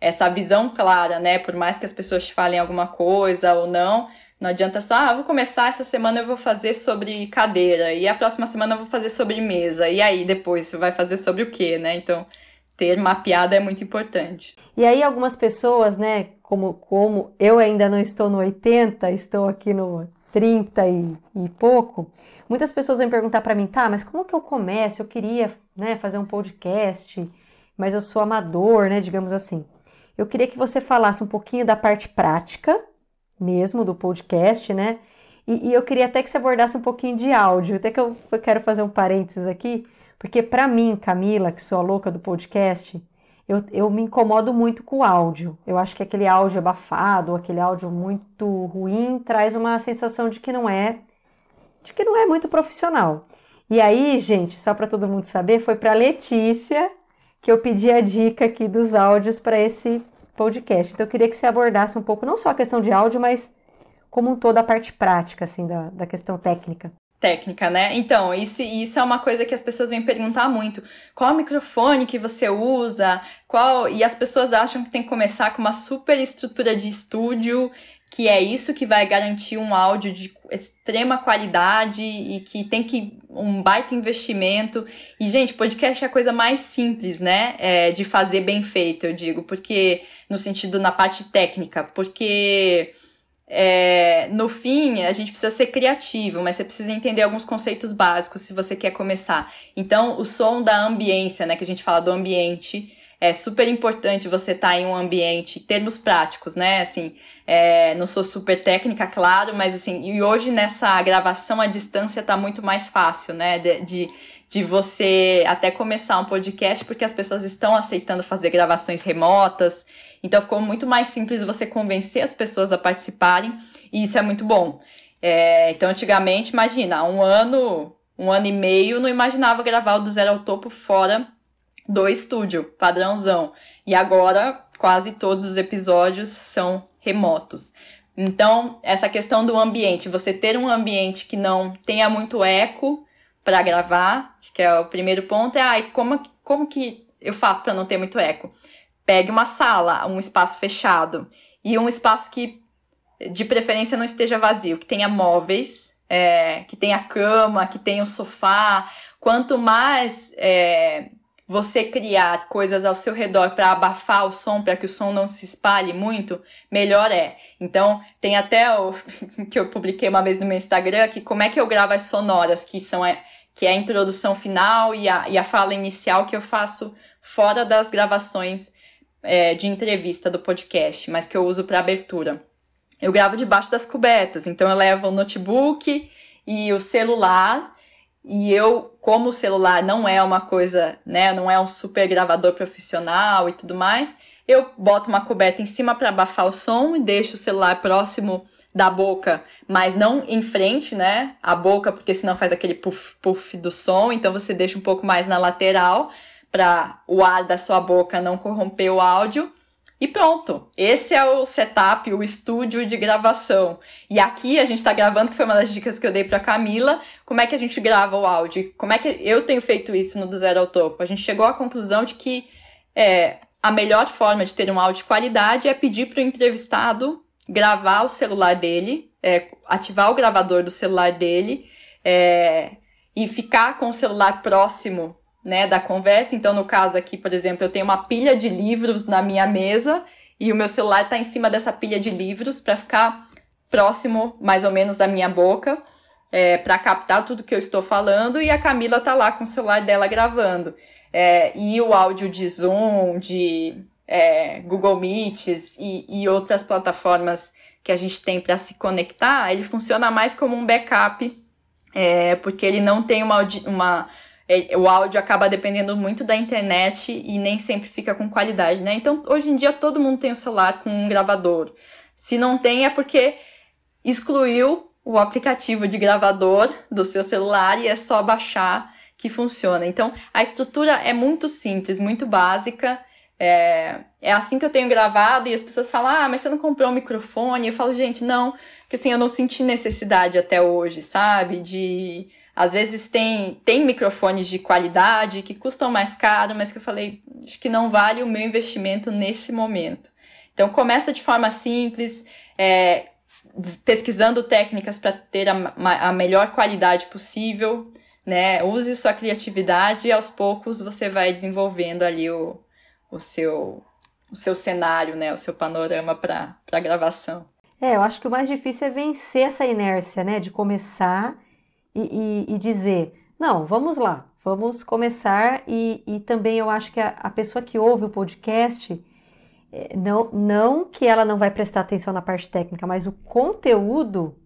Speaker 2: essa visão clara, né? Por mais que as pessoas te falem alguma coisa ou não, não adianta só, ah, vou começar essa semana eu vou fazer sobre cadeira e a próxima semana eu vou fazer sobre mesa. E aí depois você vai fazer sobre o quê, né? Então, ter mapeado é muito importante.
Speaker 1: E aí algumas pessoas, né, como como eu ainda não estou no 80, estou aqui no 30 e, e pouco, muitas pessoas vão perguntar para mim, tá, mas como que eu começo? Eu queria, né, fazer um podcast, mas eu sou amador, né, digamos assim. Eu queria que você falasse um pouquinho da parte prática mesmo do podcast, né? E, e, eu queria até que você abordasse um pouquinho de áudio, até que eu, eu quero fazer um parênteses aqui, porque para mim, Camila, que sou a louca do podcast, eu, eu me incomodo muito com o áudio. Eu acho que aquele áudio abafado, aquele áudio muito ruim, traz uma sensação de que não é, de que não é muito profissional. E aí, gente, só para todo mundo saber, foi para Letícia que eu pedi a dica aqui dos áudios para esse podcast. Então eu queria que você abordasse um pouco, não só a questão de áudio, mas como um todo a parte prática, assim, da, da questão técnica.
Speaker 2: Técnica, né? Então, isso, isso é uma coisa que as pessoas vêm perguntar muito. Qual microfone que você usa? Qual E as pessoas acham que tem que começar com uma super estrutura de estúdio que é isso que vai garantir um áudio de extrema qualidade e que tem que um baita investimento. E, gente, podcast é a coisa mais simples, né? É, de fazer bem feito, eu digo, porque no sentido na parte técnica, porque é, no fim a gente precisa ser criativo, mas você precisa entender alguns conceitos básicos se você quer começar. Então, o som da ambiência, né? Que a gente fala do ambiente é super importante você estar tá em um ambiente, termos práticos, né? Assim, é, não sou super técnica, claro, mas assim, e hoje nessa gravação a distância tá muito mais fácil, né? De, de, de você até começar um podcast, porque as pessoas estão aceitando fazer gravações remotas. Então ficou muito mais simples você convencer as pessoas a participarem, e isso é muito bom. É, então, antigamente, imagina, um ano, um ano e meio, não imaginava gravar o do zero ao topo fora do estúdio, padrãozão. E agora quase todos os episódios são remotos. Então, essa questão do ambiente, você ter um ambiente que não tenha muito eco para gravar, acho que é o primeiro ponto, é ai, como, como que eu faço para não ter muito eco? Pegue uma sala, um espaço fechado e um espaço que de preferência não esteja vazio, que tenha móveis, é, que tenha cama, que tenha um sofá. Quanto mais é, você criar coisas ao seu redor para abafar o som, para que o som não se espalhe muito, melhor é. Então, tem até o <laughs> que eu publiquei uma vez no meu Instagram, que como é que eu gravo as sonoras, que são a, que é a introdução final e a, e a fala inicial que eu faço fora das gravações é, de entrevista do podcast, mas que eu uso para abertura. Eu gravo debaixo das cobertas, então eu levo o notebook e o celular e eu, como o celular não é uma coisa, né, não é um super gravador profissional e tudo mais, eu boto uma coberta em cima para abafar o som e deixo o celular próximo da boca, mas não em frente, né, a boca, porque senão faz aquele puff puff do som, então você deixa um pouco mais na lateral para o ar da sua boca não corromper o áudio. E pronto, esse é o setup, o estúdio de gravação. E aqui a gente está gravando, que foi uma das dicas que eu dei para Camila, como é que a gente grava o áudio, como é que eu tenho feito isso no Do Zero ao Topo. A gente chegou à conclusão de que é, a melhor forma de ter um áudio de qualidade é pedir para o entrevistado gravar o celular dele, é, ativar o gravador do celular dele é, e ficar com o celular próximo né, da conversa. Então, no caso aqui, por exemplo, eu tenho uma pilha de livros na minha mesa e o meu celular está em cima dessa pilha de livros para ficar próximo, mais ou menos, da minha boca, é, para captar tudo que eu estou falando. E a Camila está lá com o celular dela gravando. É, e o áudio de Zoom, de é, Google Meets e, e outras plataformas que a gente tem para se conectar, ele funciona mais como um backup, é, porque ele não tem uma, uma o áudio acaba dependendo muito da internet e nem sempre fica com qualidade, né? Então, hoje em dia, todo mundo tem um celular com um gravador. Se não tem, é porque excluiu o aplicativo de gravador do seu celular e é só baixar que funciona. Então, a estrutura é muito simples, muito básica. É, é assim que eu tenho gravado e as pessoas falam: ah, mas você não comprou um microfone? Eu falo, gente, não, porque assim, eu não senti necessidade até hoje, sabe? De às vezes tem, tem microfones de qualidade que custam mais caro, mas que eu falei, acho que não vale o meu investimento nesse momento. Então começa de forma simples, é, pesquisando técnicas para ter a, a melhor qualidade possível, né? Use sua criatividade e aos poucos você vai desenvolvendo ali o, o, seu, o seu cenário, né? O seu panorama para gravação.
Speaker 1: É, eu acho que o mais difícil é vencer essa inércia, né? De começar e, e, e dizer, não, vamos lá, vamos começar. E, e também eu acho que a, a pessoa que ouve o podcast, é, não, não que ela não vai prestar atenção na parte técnica, mas o conteúdo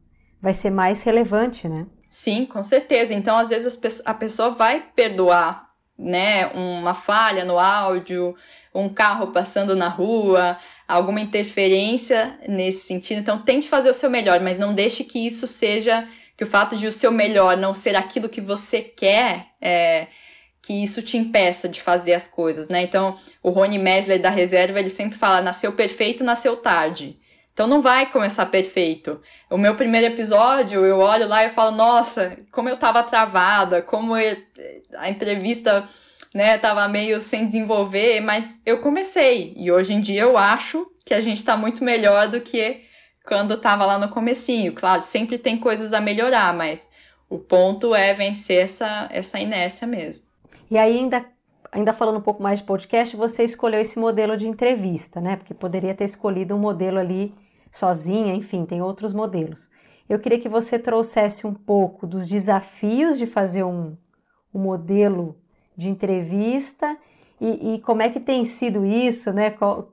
Speaker 1: vai ser mais relevante, né?
Speaker 2: Sim, com certeza. Então, às vezes, a pessoa vai perdoar, né, uma falha no áudio, um carro passando na rua, alguma interferência nesse sentido. Então, tente fazer o seu melhor, mas não deixe que isso seja que o fato de o seu melhor não ser aquilo que você quer, é, que isso te impeça de fazer as coisas, né? Então, o Rony Mesler da reserva, ele sempre fala: nasceu perfeito, nasceu tarde. Então não vai começar perfeito. O meu primeiro episódio, eu olho lá e falo, nossa, como eu tava travada, como eu, a entrevista, né, tava meio sem desenvolver, mas eu comecei. E hoje em dia eu acho que a gente tá muito melhor do que quando estava lá no comecinho. Claro, sempre tem coisas a melhorar, mas o ponto é vencer essa, essa inércia mesmo.
Speaker 1: E ainda, ainda falando um pouco mais de podcast, você escolheu esse modelo de entrevista, né? Porque poderia ter escolhido um modelo ali sozinha, enfim, tem outros modelos. Eu queria que você trouxesse um pouco dos desafios de fazer um, um modelo de entrevista e, e, como é que tem sido isso, né? Qual,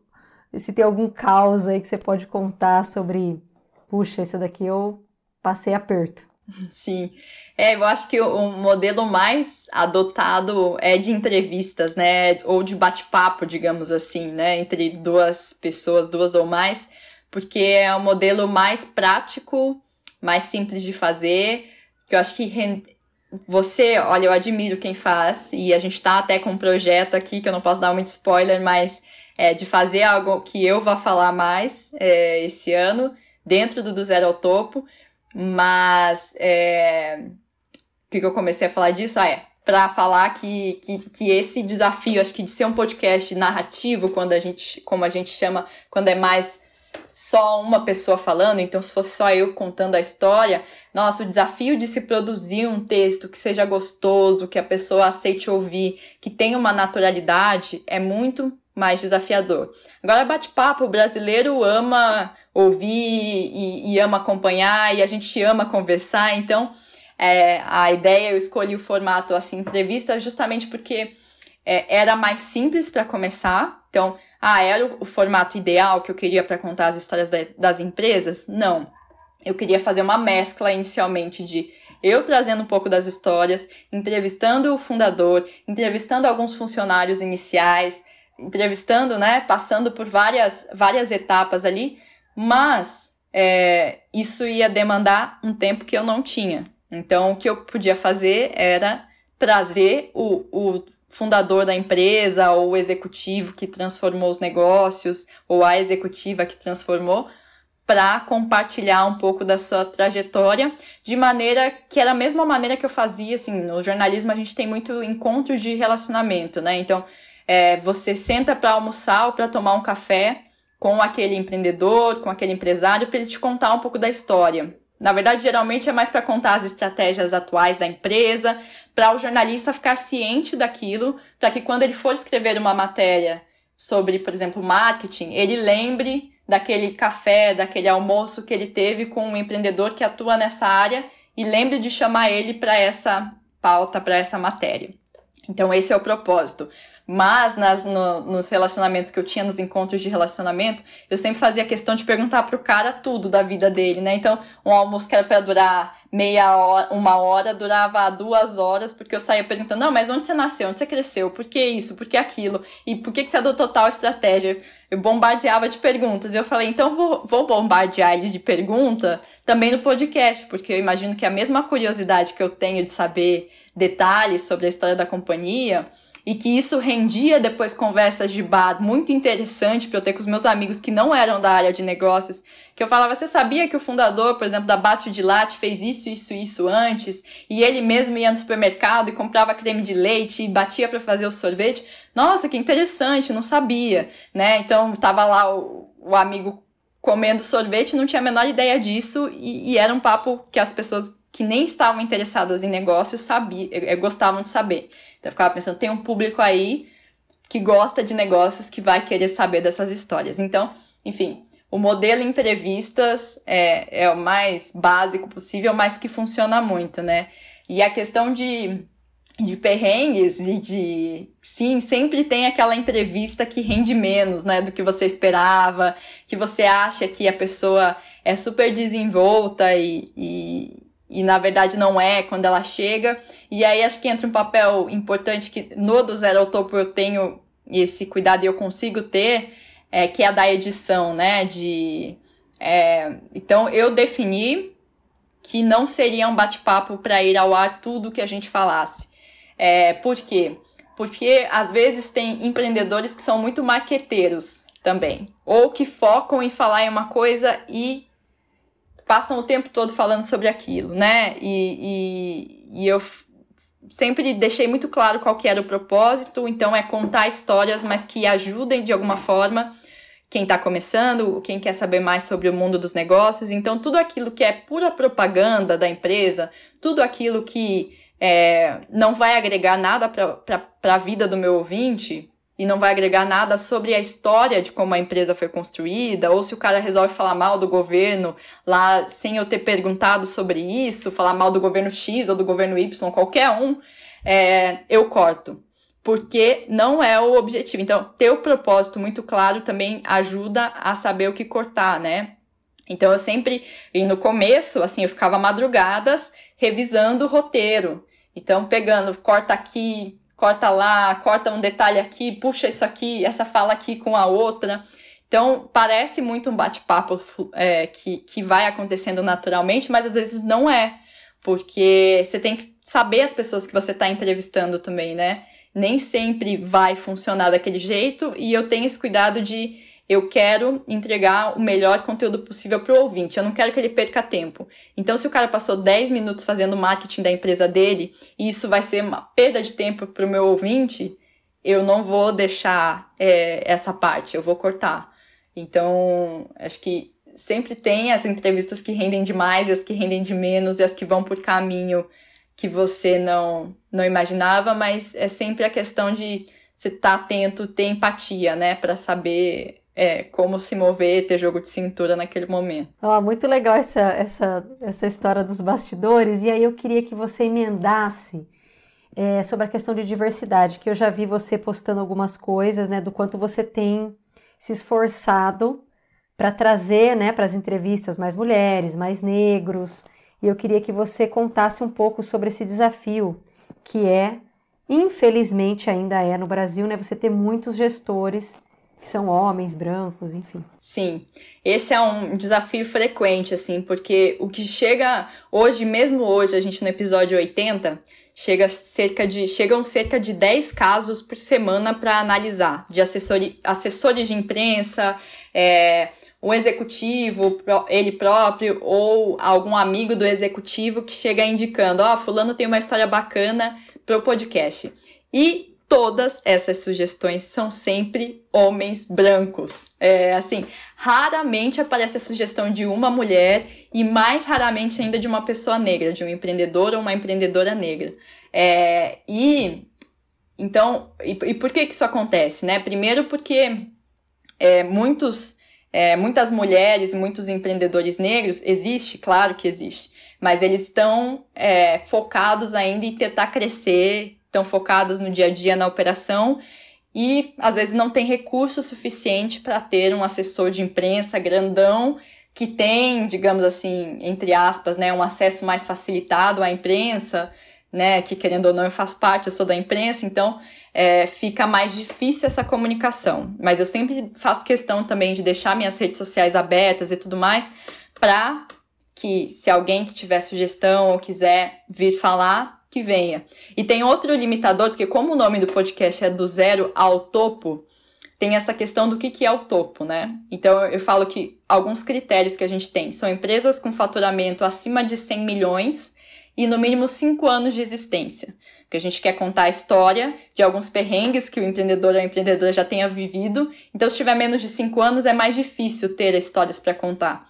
Speaker 1: se tem algum caos aí que você pode contar sobre, puxa, isso daqui eu passei aperto.
Speaker 2: Sim, é, eu acho que o modelo mais adotado é de entrevistas, né, ou de bate-papo, digamos assim, né, entre duas pessoas, duas ou mais, porque é o modelo mais prático, mais simples de fazer, que eu acho que você, olha, eu admiro quem faz, e a gente tá até com um projeto aqui, que eu não posso dar muito spoiler, mas é, de fazer algo que eu vá falar mais é, esse ano, dentro do Do Zero ao Topo, mas é, o que eu comecei a falar disso? Ah, é, para falar que, que, que esse desafio, acho que de ser um podcast narrativo, quando a gente, como a gente chama, quando é mais só uma pessoa falando, então se fosse só eu contando a história, nossa, o desafio de se produzir um texto que seja gostoso, que a pessoa aceite ouvir, que tenha uma naturalidade, é muito mais desafiador. Agora, bate-papo, o brasileiro ama ouvir e, e, ama acompanhar, e a gente ama conversar, então é, a ideia, eu escolhi o formato assim, entrevista, justamente porque é, era mais simples para começar. Então, ah, era o, o, formato ideal que eu queria para contar as histórias da, das empresas? Não. Eu queria fazer uma mescla inicialmente de eu trazendo um pouco das histórias, entrevistando o fundador, entrevistando alguns funcionários iniciais, entrevistando, né, passando por várias, várias etapas ali, mas é, isso ia demandar um tempo que eu não tinha. Então, o que eu podia fazer era trazer o, o fundador da empresa, ou o executivo que transformou os negócios, ou a executiva que transformou, para compartilhar um pouco da sua trajetória, de maneira que era a mesma maneira que eu fazia, assim, no jornalismo a gente tem muito encontros de relacionamento, né? Então, é, você senta para almoçar ou para tomar um café com aquele empreendedor, com aquele empresário, para ele te contar um pouco da história. Na verdade, geralmente é mais para contar as estratégias atuais da empresa, para o jornalista ficar ciente daquilo, para que quando ele for escrever uma matéria sobre, por exemplo, marketing, ele lembre daquele café, daquele almoço que ele teve com um empreendedor que atua nessa área e lembre de chamar ele para essa pauta, para essa matéria. Então, esse é o propósito. Mas nas, no, nos relacionamentos que eu tinha, nos encontros de relacionamento, eu sempre fazia questão de perguntar pro cara tudo da vida dele, né? Então, um almoço que era pra durar meia hora, uma hora, durava duas horas, porque eu saía perguntando, não, mas onde você nasceu? Onde você cresceu? Por que isso? Por que aquilo? E por que, que você adotou tal estratégia? Eu bombardeava de perguntas. Eu falei, então vou, vou bombardear eles de pergunta também no podcast, porque eu imagino que a mesma curiosidade que eu tenho de saber detalhes sobre a história da companhia, e que isso rendia depois conversas de bar muito interessante para eu ter com os meus amigos que não eram da área de negócios, que eu falava, você sabia que o fundador, por exemplo, da Bate de Latte fez isso, isso, isso antes, e ele mesmo ia no supermercado e comprava creme de leite e batia para fazer o sorvete? Nossa, que interessante, não sabia, né? Então tava lá o, o amigo comendo sorvete, não tinha a menor ideia disso e, e era um papo que as pessoas que nem estavam interessadas em negócios sabiam, eh, gostavam de saber. Então eu ficava pensando, tem um público aí que gosta de negócios que vai querer saber dessas histórias. Então, enfim, o modelo entrevistas é, é o mais básico possível, mas que funciona muito, né? E a questão de, de perrengues e de. Sim, sempre tem aquela entrevista que rende menos, né? Do que você esperava, que você acha que a pessoa é super desenvolta e, e, e na verdade não é quando ela chega. E aí acho que entra um papel importante que no do Zero ao Topo eu tenho esse cuidado e eu consigo ter, é, que é a da edição, né? De, é, então eu defini que não seria um bate-papo para ir ao ar tudo que a gente falasse. É, por quê? Porque às vezes tem empreendedores que são muito marqueteiros também, ou que focam em falar em uma coisa e passam o tempo todo falando sobre aquilo, né? E, e, e eu sempre deixei muito claro qual que era o propósito, então é contar histórias, mas que ajudem de alguma forma quem está começando, quem quer saber mais sobre o mundo dos negócios. Então, tudo aquilo que é pura propaganda da empresa, tudo aquilo que é, não vai agregar nada para a vida do meu ouvinte, e não vai agregar nada sobre a história de como a empresa foi construída, ou se o cara resolve falar mal do governo lá sem eu ter perguntado sobre isso, falar mal do governo X ou do governo Y, qualquer um, é, eu corto. Porque não é o objetivo. Então, ter o propósito muito claro também ajuda a saber o que cortar, né? Então, eu sempre, e no começo, assim, eu ficava madrugadas revisando o roteiro. Então, pegando, corta aqui, corta lá, corta um detalhe aqui, puxa isso aqui, essa fala aqui com a outra. Então, parece muito um bate-papo é, que, que vai acontecendo naturalmente, mas às vezes não é, porque você tem que saber as pessoas que você está entrevistando também, né? Nem sempre vai funcionar daquele jeito, e eu tenho esse cuidado de eu quero entregar o melhor conteúdo possível para o ouvinte. Eu não quero que ele perca tempo. Então, se o cara passou 10 minutos fazendo marketing da empresa dele e isso vai ser uma perda de tempo para o meu ouvinte, eu não vou deixar é, essa parte, eu vou cortar. Então, acho que sempre tem as entrevistas que rendem demais as que rendem de menos e as que vão por caminho que você não, não imaginava, mas é sempre a questão de você estar tá atento, ter empatia, né, para saber é, como se mover, ter jogo de cintura naquele momento.
Speaker 1: Oh, muito legal essa, essa, essa história dos bastidores, e aí eu queria que você emendasse é, sobre a questão de diversidade, que eu já vi você postando algumas coisas, né, do quanto você tem se esforçado para trazer, né, para as entrevistas mais mulheres, mais negros, e eu queria que você contasse um pouco sobre esse desafio que é, infelizmente ainda é no Brasil, né, você ter muitos gestores que são homens brancos, enfim.
Speaker 2: Sim, esse é um desafio frequente, assim, porque o que chega hoje, mesmo hoje, a gente no episódio 80, chega cerca de, chegam cerca de 10 casos por semana para analisar, de assessori, assessores de imprensa, é, um executivo, ele próprio, ou algum amigo do executivo que chega indicando, ó, oh, fulano tem uma história bacana pro podcast. E todas essas sugestões são sempre homens brancos. É assim, raramente aparece a sugestão de uma mulher e mais raramente ainda de uma pessoa negra, de um empreendedor ou uma empreendedora negra. É, e então, e, e, por que, que isso acontece, né? Primeiro porque é, muitos, é, muitas mulheres, muitos empreendedores negros, existe, claro que existe, mas eles estão é, focados ainda em tentar crescer, estão focados no dia a dia na operação e às vezes não tem recurso suficiente para ter um assessor de imprensa grandão que tem, digamos assim, entre aspas, né, um acesso mais facilitado à imprensa, né, que querendo ou não eu faço parte, eu sou da imprensa, então é, fica mais difícil essa comunicação. Mas eu sempre faço questão também de deixar minhas redes sociais abertas e tudo mais, para que se alguém que tiver sugestão ou quiser vir falar, que venha. E tem outro limitador, porque como o nome do podcast é do zero ao topo, tem essa questão do que, que é o topo, né? Então eu falo que alguns critérios que a gente tem são empresas com faturamento acima de 100 milhões e no mínimo 5 anos de existência. Porque a gente quer contar a história de alguns perrengues que o empreendedor ou a empreendedora já tenha vivido. Então, se tiver menos de 5 anos, é mais difícil ter histórias para contar.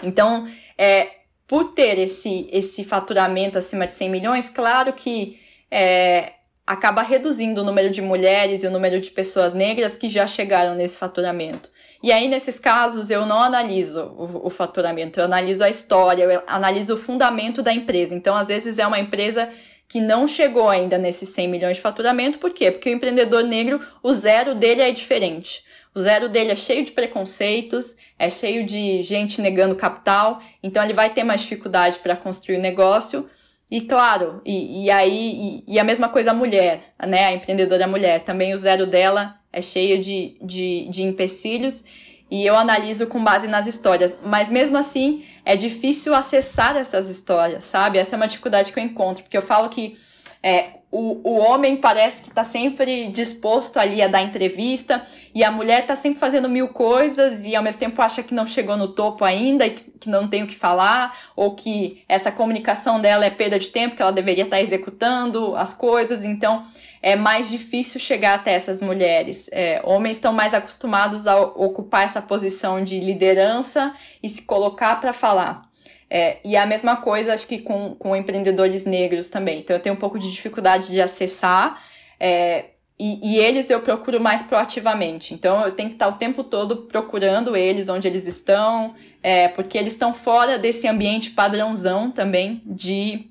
Speaker 2: Então, é, por ter esse, esse faturamento acima de 100 milhões, claro que é, acaba reduzindo o número de mulheres e o número de pessoas negras que já chegaram nesse faturamento. E aí, nesses casos, eu não analiso o, o, faturamento, eu analiso a história, eu analiso o fundamento da empresa. Então, às vezes, é uma empresa que não chegou ainda nesses 100 milhões de faturamento, por quê? Porque o empreendedor negro, o zero dele é diferente. O zero dele é cheio de preconceitos, é cheio de gente negando capital, então ele vai ter mais dificuldade para construir o negócio. E claro, e, e aí, e, e, a mesma coisa a mulher, né? A empreendedora mulher, também o zero dela é cheio de, de, de empecilhos e eu analiso com base nas histórias. Mas mesmo assim, é difícil acessar essas histórias, sabe? Essa é uma dificuldade que eu encontro, porque eu falo que é, o, o homem parece que está sempre disposto ali a dar entrevista e a mulher está sempre fazendo mil coisas e ao mesmo tempo acha que não chegou no topo ainda que não tem o que falar ou que essa comunicação dela é perda de tempo, que ela deveria estar tá executando as coisas. Então é mais difícil chegar até essas mulheres. É, homens estão mais acostumados a ocupar essa posição de liderança e se colocar para falar. É, e a mesma coisa, acho que com, com empreendedores negros também. Então, eu tenho um pouco de dificuldade de acessar, é, e, e, eles eu procuro mais proativamente. Então, eu tenho que estar o tempo todo procurando eles, onde eles estão, é, porque eles estão fora desse ambiente padrãozão também de,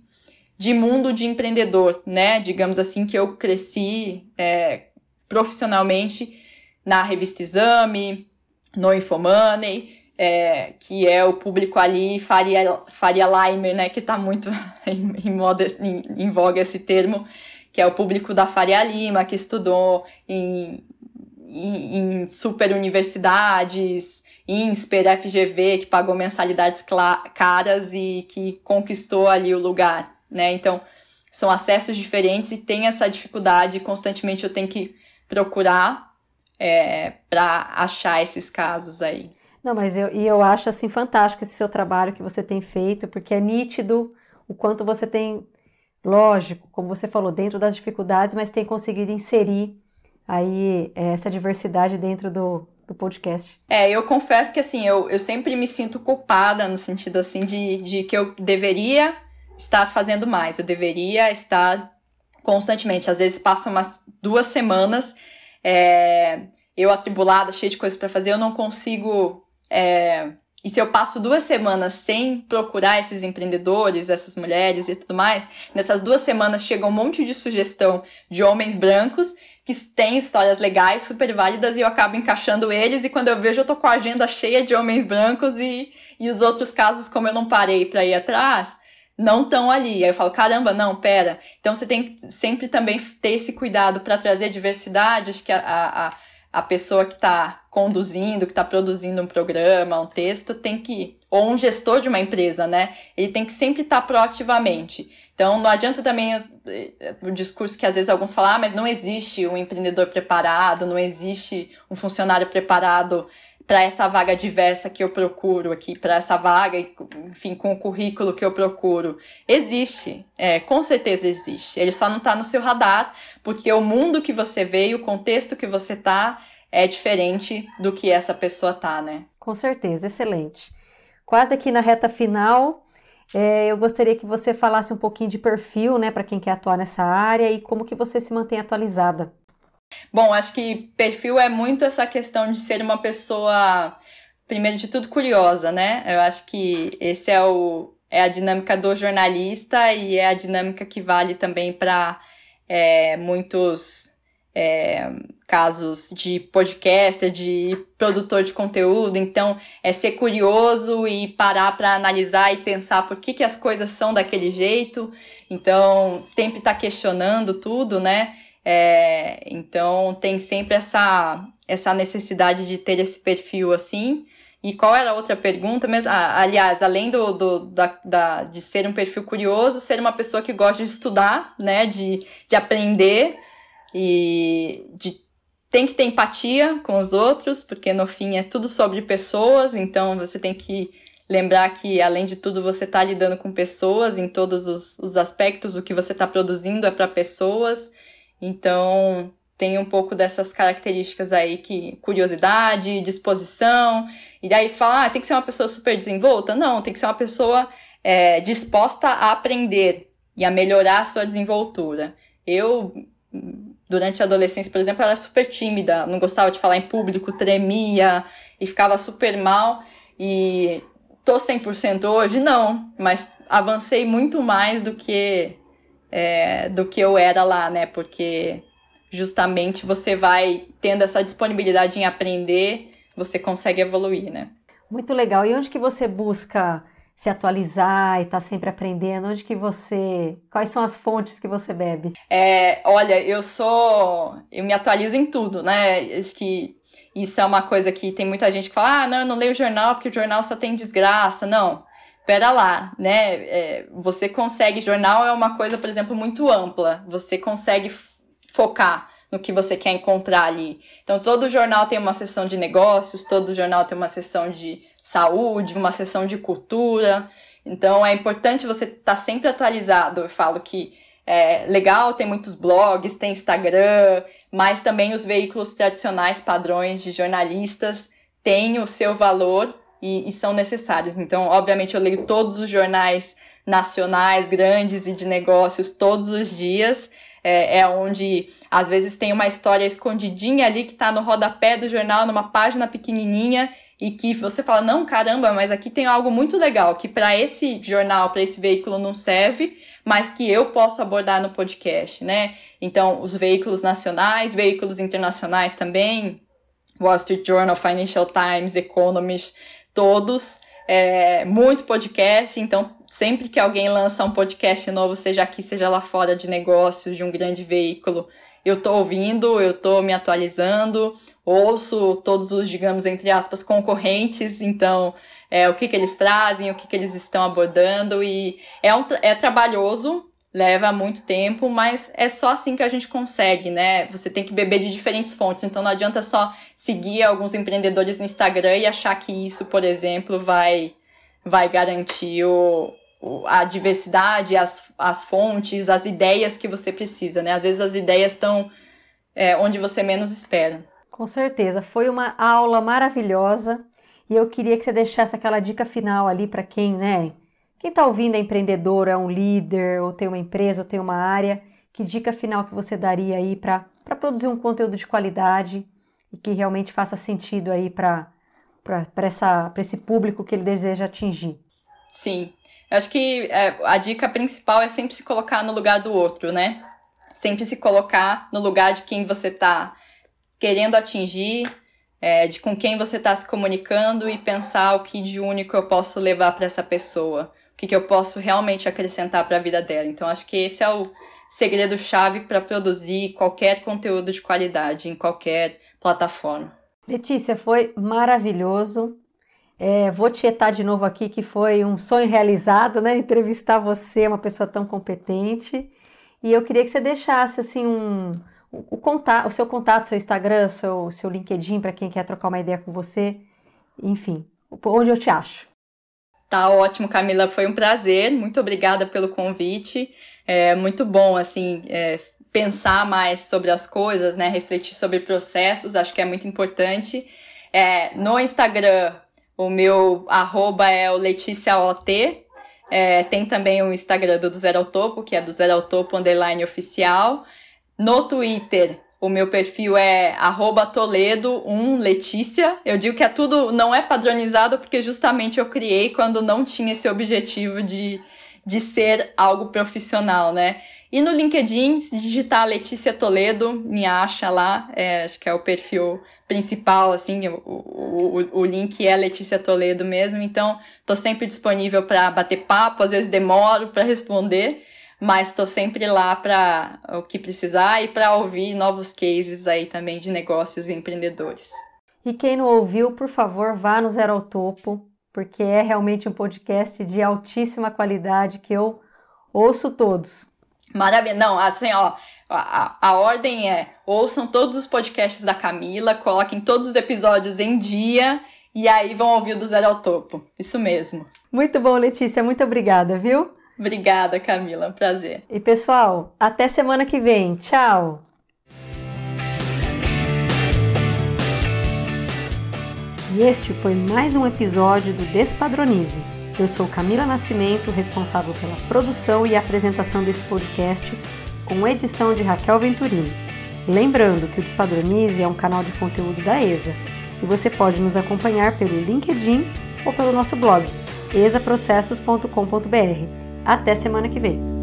Speaker 2: de mundo de empreendedor, né? Digamos assim, que eu cresci é, profissionalmente na revista Exame, no Infomoney é, que é o público ali, Faria, Faria Limer, né, que está muito <laughs> em, em, moda, em, em voga esse termo, que é o público da Faria Lima, que estudou em, em, em super universidades, INSPER, FGV, que pagou mensalidades caras e que conquistou ali o lugar, né? Então, são acessos diferentes e tem essa dificuldade, constantemente eu tenho que procurar é, para achar esses casos aí.
Speaker 1: Não, mas eu, e eu acho assim fantástico esse seu trabalho que você tem feito, porque é nítido o quanto você tem, lógico, como você falou, dentro das dificuldades, mas tem conseguido inserir aí é, essa diversidade dentro do, do podcast.
Speaker 2: É, eu confesso que assim, eu, eu sempre me sinto culpada no sentido assim de, de que eu deveria estar fazendo mais, eu deveria estar constantemente. Às vezes passam umas duas semanas, é, eu atribulada, cheia de coisas para fazer, eu não consigo é, e se eu passo duas semanas sem procurar esses empreendedores, essas mulheres e tudo mais, nessas duas semanas chega um monte de sugestão de homens brancos que têm histórias legais, super válidas, e eu acabo encaixando eles, e quando eu vejo, eu tô com a agenda cheia de homens brancos e, e os outros casos, como eu não parei para ir atrás, não estão ali. Aí eu falo, caramba, não, pera. Então você tem que sempre também ter esse cuidado para trazer diversidade, acho que a, a a pessoa que está conduzindo, que está produzindo um programa, um texto, tem que, ou um gestor de uma empresa, né? Ele tem que sempre estar tá proativamente. Então, não adianta também o discurso que às vezes alguns falam, ah, mas não existe um empreendedor preparado, não existe um funcionário preparado para essa vaga diversa que eu procuro aqui, para essa vaga, enfim, com o currículo que eu procuro. Existe, é, com certeza existe. Ele só não está no seu radar, porque o mundo que você veio, o contexto que você está, é diferente do que essa pessoa tá, né?
Speaker 1: Com certeza, excelente. Quase aqui na reta final, é, eu gostaria que você falasse um pouquinho de perfil, né, para quem quer atuar nessa área e como que você se mantém atualizada.
Speaker 2: Bom, acho que perfil é muito essa questão de ser uma pessoa, primeiro de tudo, curiosa, né? Eu acho que esse é o é a dinâmica do jornalista e é a dinâmica que vale também para é, muitos é, casos de podcaster, de produtor de conteúdo. Então, é ser curioso e parar para analisar e pensar por que, que as coisas são daquele jeito. Então, sempre estar tá questionando tudo, né? É, então tem sempre essa, essa necessidade de ter esse perfil assim. E qual era a outra pergunta? Mas, ah, aliás, além do, do da, da, de ser um perfil curioso, ser uma pessoa que gosta de estudar, né? De, de aprender e de tem que ter empatia com os outros, porque no fim é tudo sobre pessoas, então você tem que lembrar que, além de tudo, você está lidando com pessoas em todos os, os aspectos, o que você está produzindo é para pessoas. Então, tem um pouco dessas características aí que curiosidade, disposição. E daí você fala, ah, tem que ser uma pessoa super desenvolta? Não, tem que ser uma pessoa é, disposta a aprender e a melhorar a sua desenvoltura. Eu, durante a adolescência, por exemplo, era super tímida, não gostava de falar em público, tremia e ficava super mal. E tô 100% hoje? Não, mas avancei muito mais do que é, do que eu era lá, né? Porque justamente você vai tendo essa disponibilidade em aprender, você consegue evoluir, né?
Speaker 1: Muito legal. E onde que você busca se atualizar e estar tá sempre aprendendo? Onde que você. Quais são as fontes que você bebe?
Speaker 2: É, olha, eu sou. Eu me atualizo em tudo, né? Acho que isso é uma coisa que tem muita gente que fala: ah, não, eu não leio jornal porque o jornal só tem desgraça. Não pera lá, né? É, você consegue, jornal é uma coisa, por exemplo, muito ampla. Você consegue focar no que você quer encontrar ali. Então, todo jornal tem uma seção de negócios, todo jornal tem uma seção de saúde, uma seção de cultura. Então, é importante você estar tá sempre atualizado. Eu falo que é legal, tem muitos blogs, tem Instagram, mas também os veículos tradicionais, padrões de jornalistas, têm o seu valor e, e são necessários. Então, obviamente, eu leio todos os jornais nacionais, grandes e de negócios todos os dias. É, é, onde às vezes tem uma história escondidinha ali que está no rodapé do jornal, numa página pequenininha, e que você fala: não, caramba, mas aqui tem algo muito legal que para esse jornal, para esse veículo não serve, mas que eu posso abordar no podcast, né? Então, os veículos nacionais, veículos internacionais também, Wall Street Journal, Financial Times, Economist todos, é, muito podcast, então sempre que alguém lança um podcast novo, seja aqui, seja lá fora de negócios, de um grande veículo, eu tô ouvindo, eu tô me atualizando, ouço todos os, digamos, entre aspas, concorrentes, então é, o que, que eles trazem, o que, que eles estão abordando, e é, um, é trabalhoso, leva muito tempo, mas é só assim que a gente consegue, né? Você tem que beber de diferentes fontes, então não adianta só seguir alguns empreendedores no Instagram e achar que isso, por exemplo, vai, vai garantir o, a diversidade, as, as fontes, as ideias que você precisa, né? Às vezes as ideias estão é, onde você menos espera.
Speaker 1: Com certeza, foi uma aula maravilhosa e eu queria que você deixasse aquela dica final ali para quem, né? Quem está ouvindo é empreendedor, é um líder, ou tem uma empresa, ou tem uma área. Que dica final que você daria aí para produzir um conteúdo de qualidade e que realmente faça sentido aí para esse público que ele deseja atingir?
Speaker 2: Sim, acho que é, a dica principal é sempre se colocar no lugar do outro, né? Sempre se colocar no lugar de quem você está querendo atingir, é, de com quem você está se comunicando e pensar o que de único eu posso levar para essa pessoa o que, que eu posso realmente acrescentar para a vida dela. Então, acho que esse é o segredo-chave para produzir qualquer conteúdo de qualidade em qualquer plataforma.
Speaker 1: Letícia, foi maravilhoso. É, vou te etar de novo aqui, que foi um sonho realizado, né? Entrevistar você, uma pessoa tão competente. E eu queria que você deixasse assim um, o, contato, o seu contato, seu Instagram, seu, seu LinkedIn, para quem quer trocar uma ideia com você. enfim, onde eu te acho.
Speaker 2: Tá ótimo, Camila. Foi um prazer. Muito obrigada pelo convite. É muito bom, assim, é, pensar mais sobre as coisas, né? Refletir sobre processos. Acho que é muito importante. É, no Instagram, o meu arroba é o LeticiaOT. É, tem também o Instagram do, do Zero ao Topo, que é do Zero ao Topo Underline Oficial. No Twitter, o meu perfil é Toledo1 Letícia. Eu digo que é tudo, não é padronizado porque justamente eu criei quando não tinha esse objetivo de, de ser algo profissional, né? E no LinkedIn, se digitar Letícia Toledo, me acha lá, é, acho que é o perfil principal, assim, o, o, o link é Letícia Toledo mesmo, então tô sempre disponível para bater papo, às vezes demoro para responder, mas estou sempre lá para o que precisar e para ouvir novos cases aí também de negócios e empreendedores.
Speaker 1: E quem não ouviu, por favor, vá no Zero ao Topo, porque é realmente um podcast de altíssima qualidade que eu ouço todos.
Speaker 2: Maravilha. Não, assim, ó, a, a, ordem é: ouçam todos os podcasts da Camila, coloquem todos os episódios em dia e aí vão ouvir do Zero ao Topo. Isso mesmo.
Speaker 1: Muito bom, Letícia. Muito obrigada, viu?
Speaker 2: Obrigada, Camila. Prazer.
Speaker 1: E pessoal, até semana que vem. Tchau! E este foi mais um episódio do Despadronize. Eu sou Camila Nascimento, responsável pela produção e apresentação desse podcast, com edição de Raquel Venturini. Lembrando que o Despadronize é um canal de conteúdo da ESA e você pode nos acompanhar pelo LinkedIn ou pelo nosso blog esaprocessos.com.br. Até semana que vem!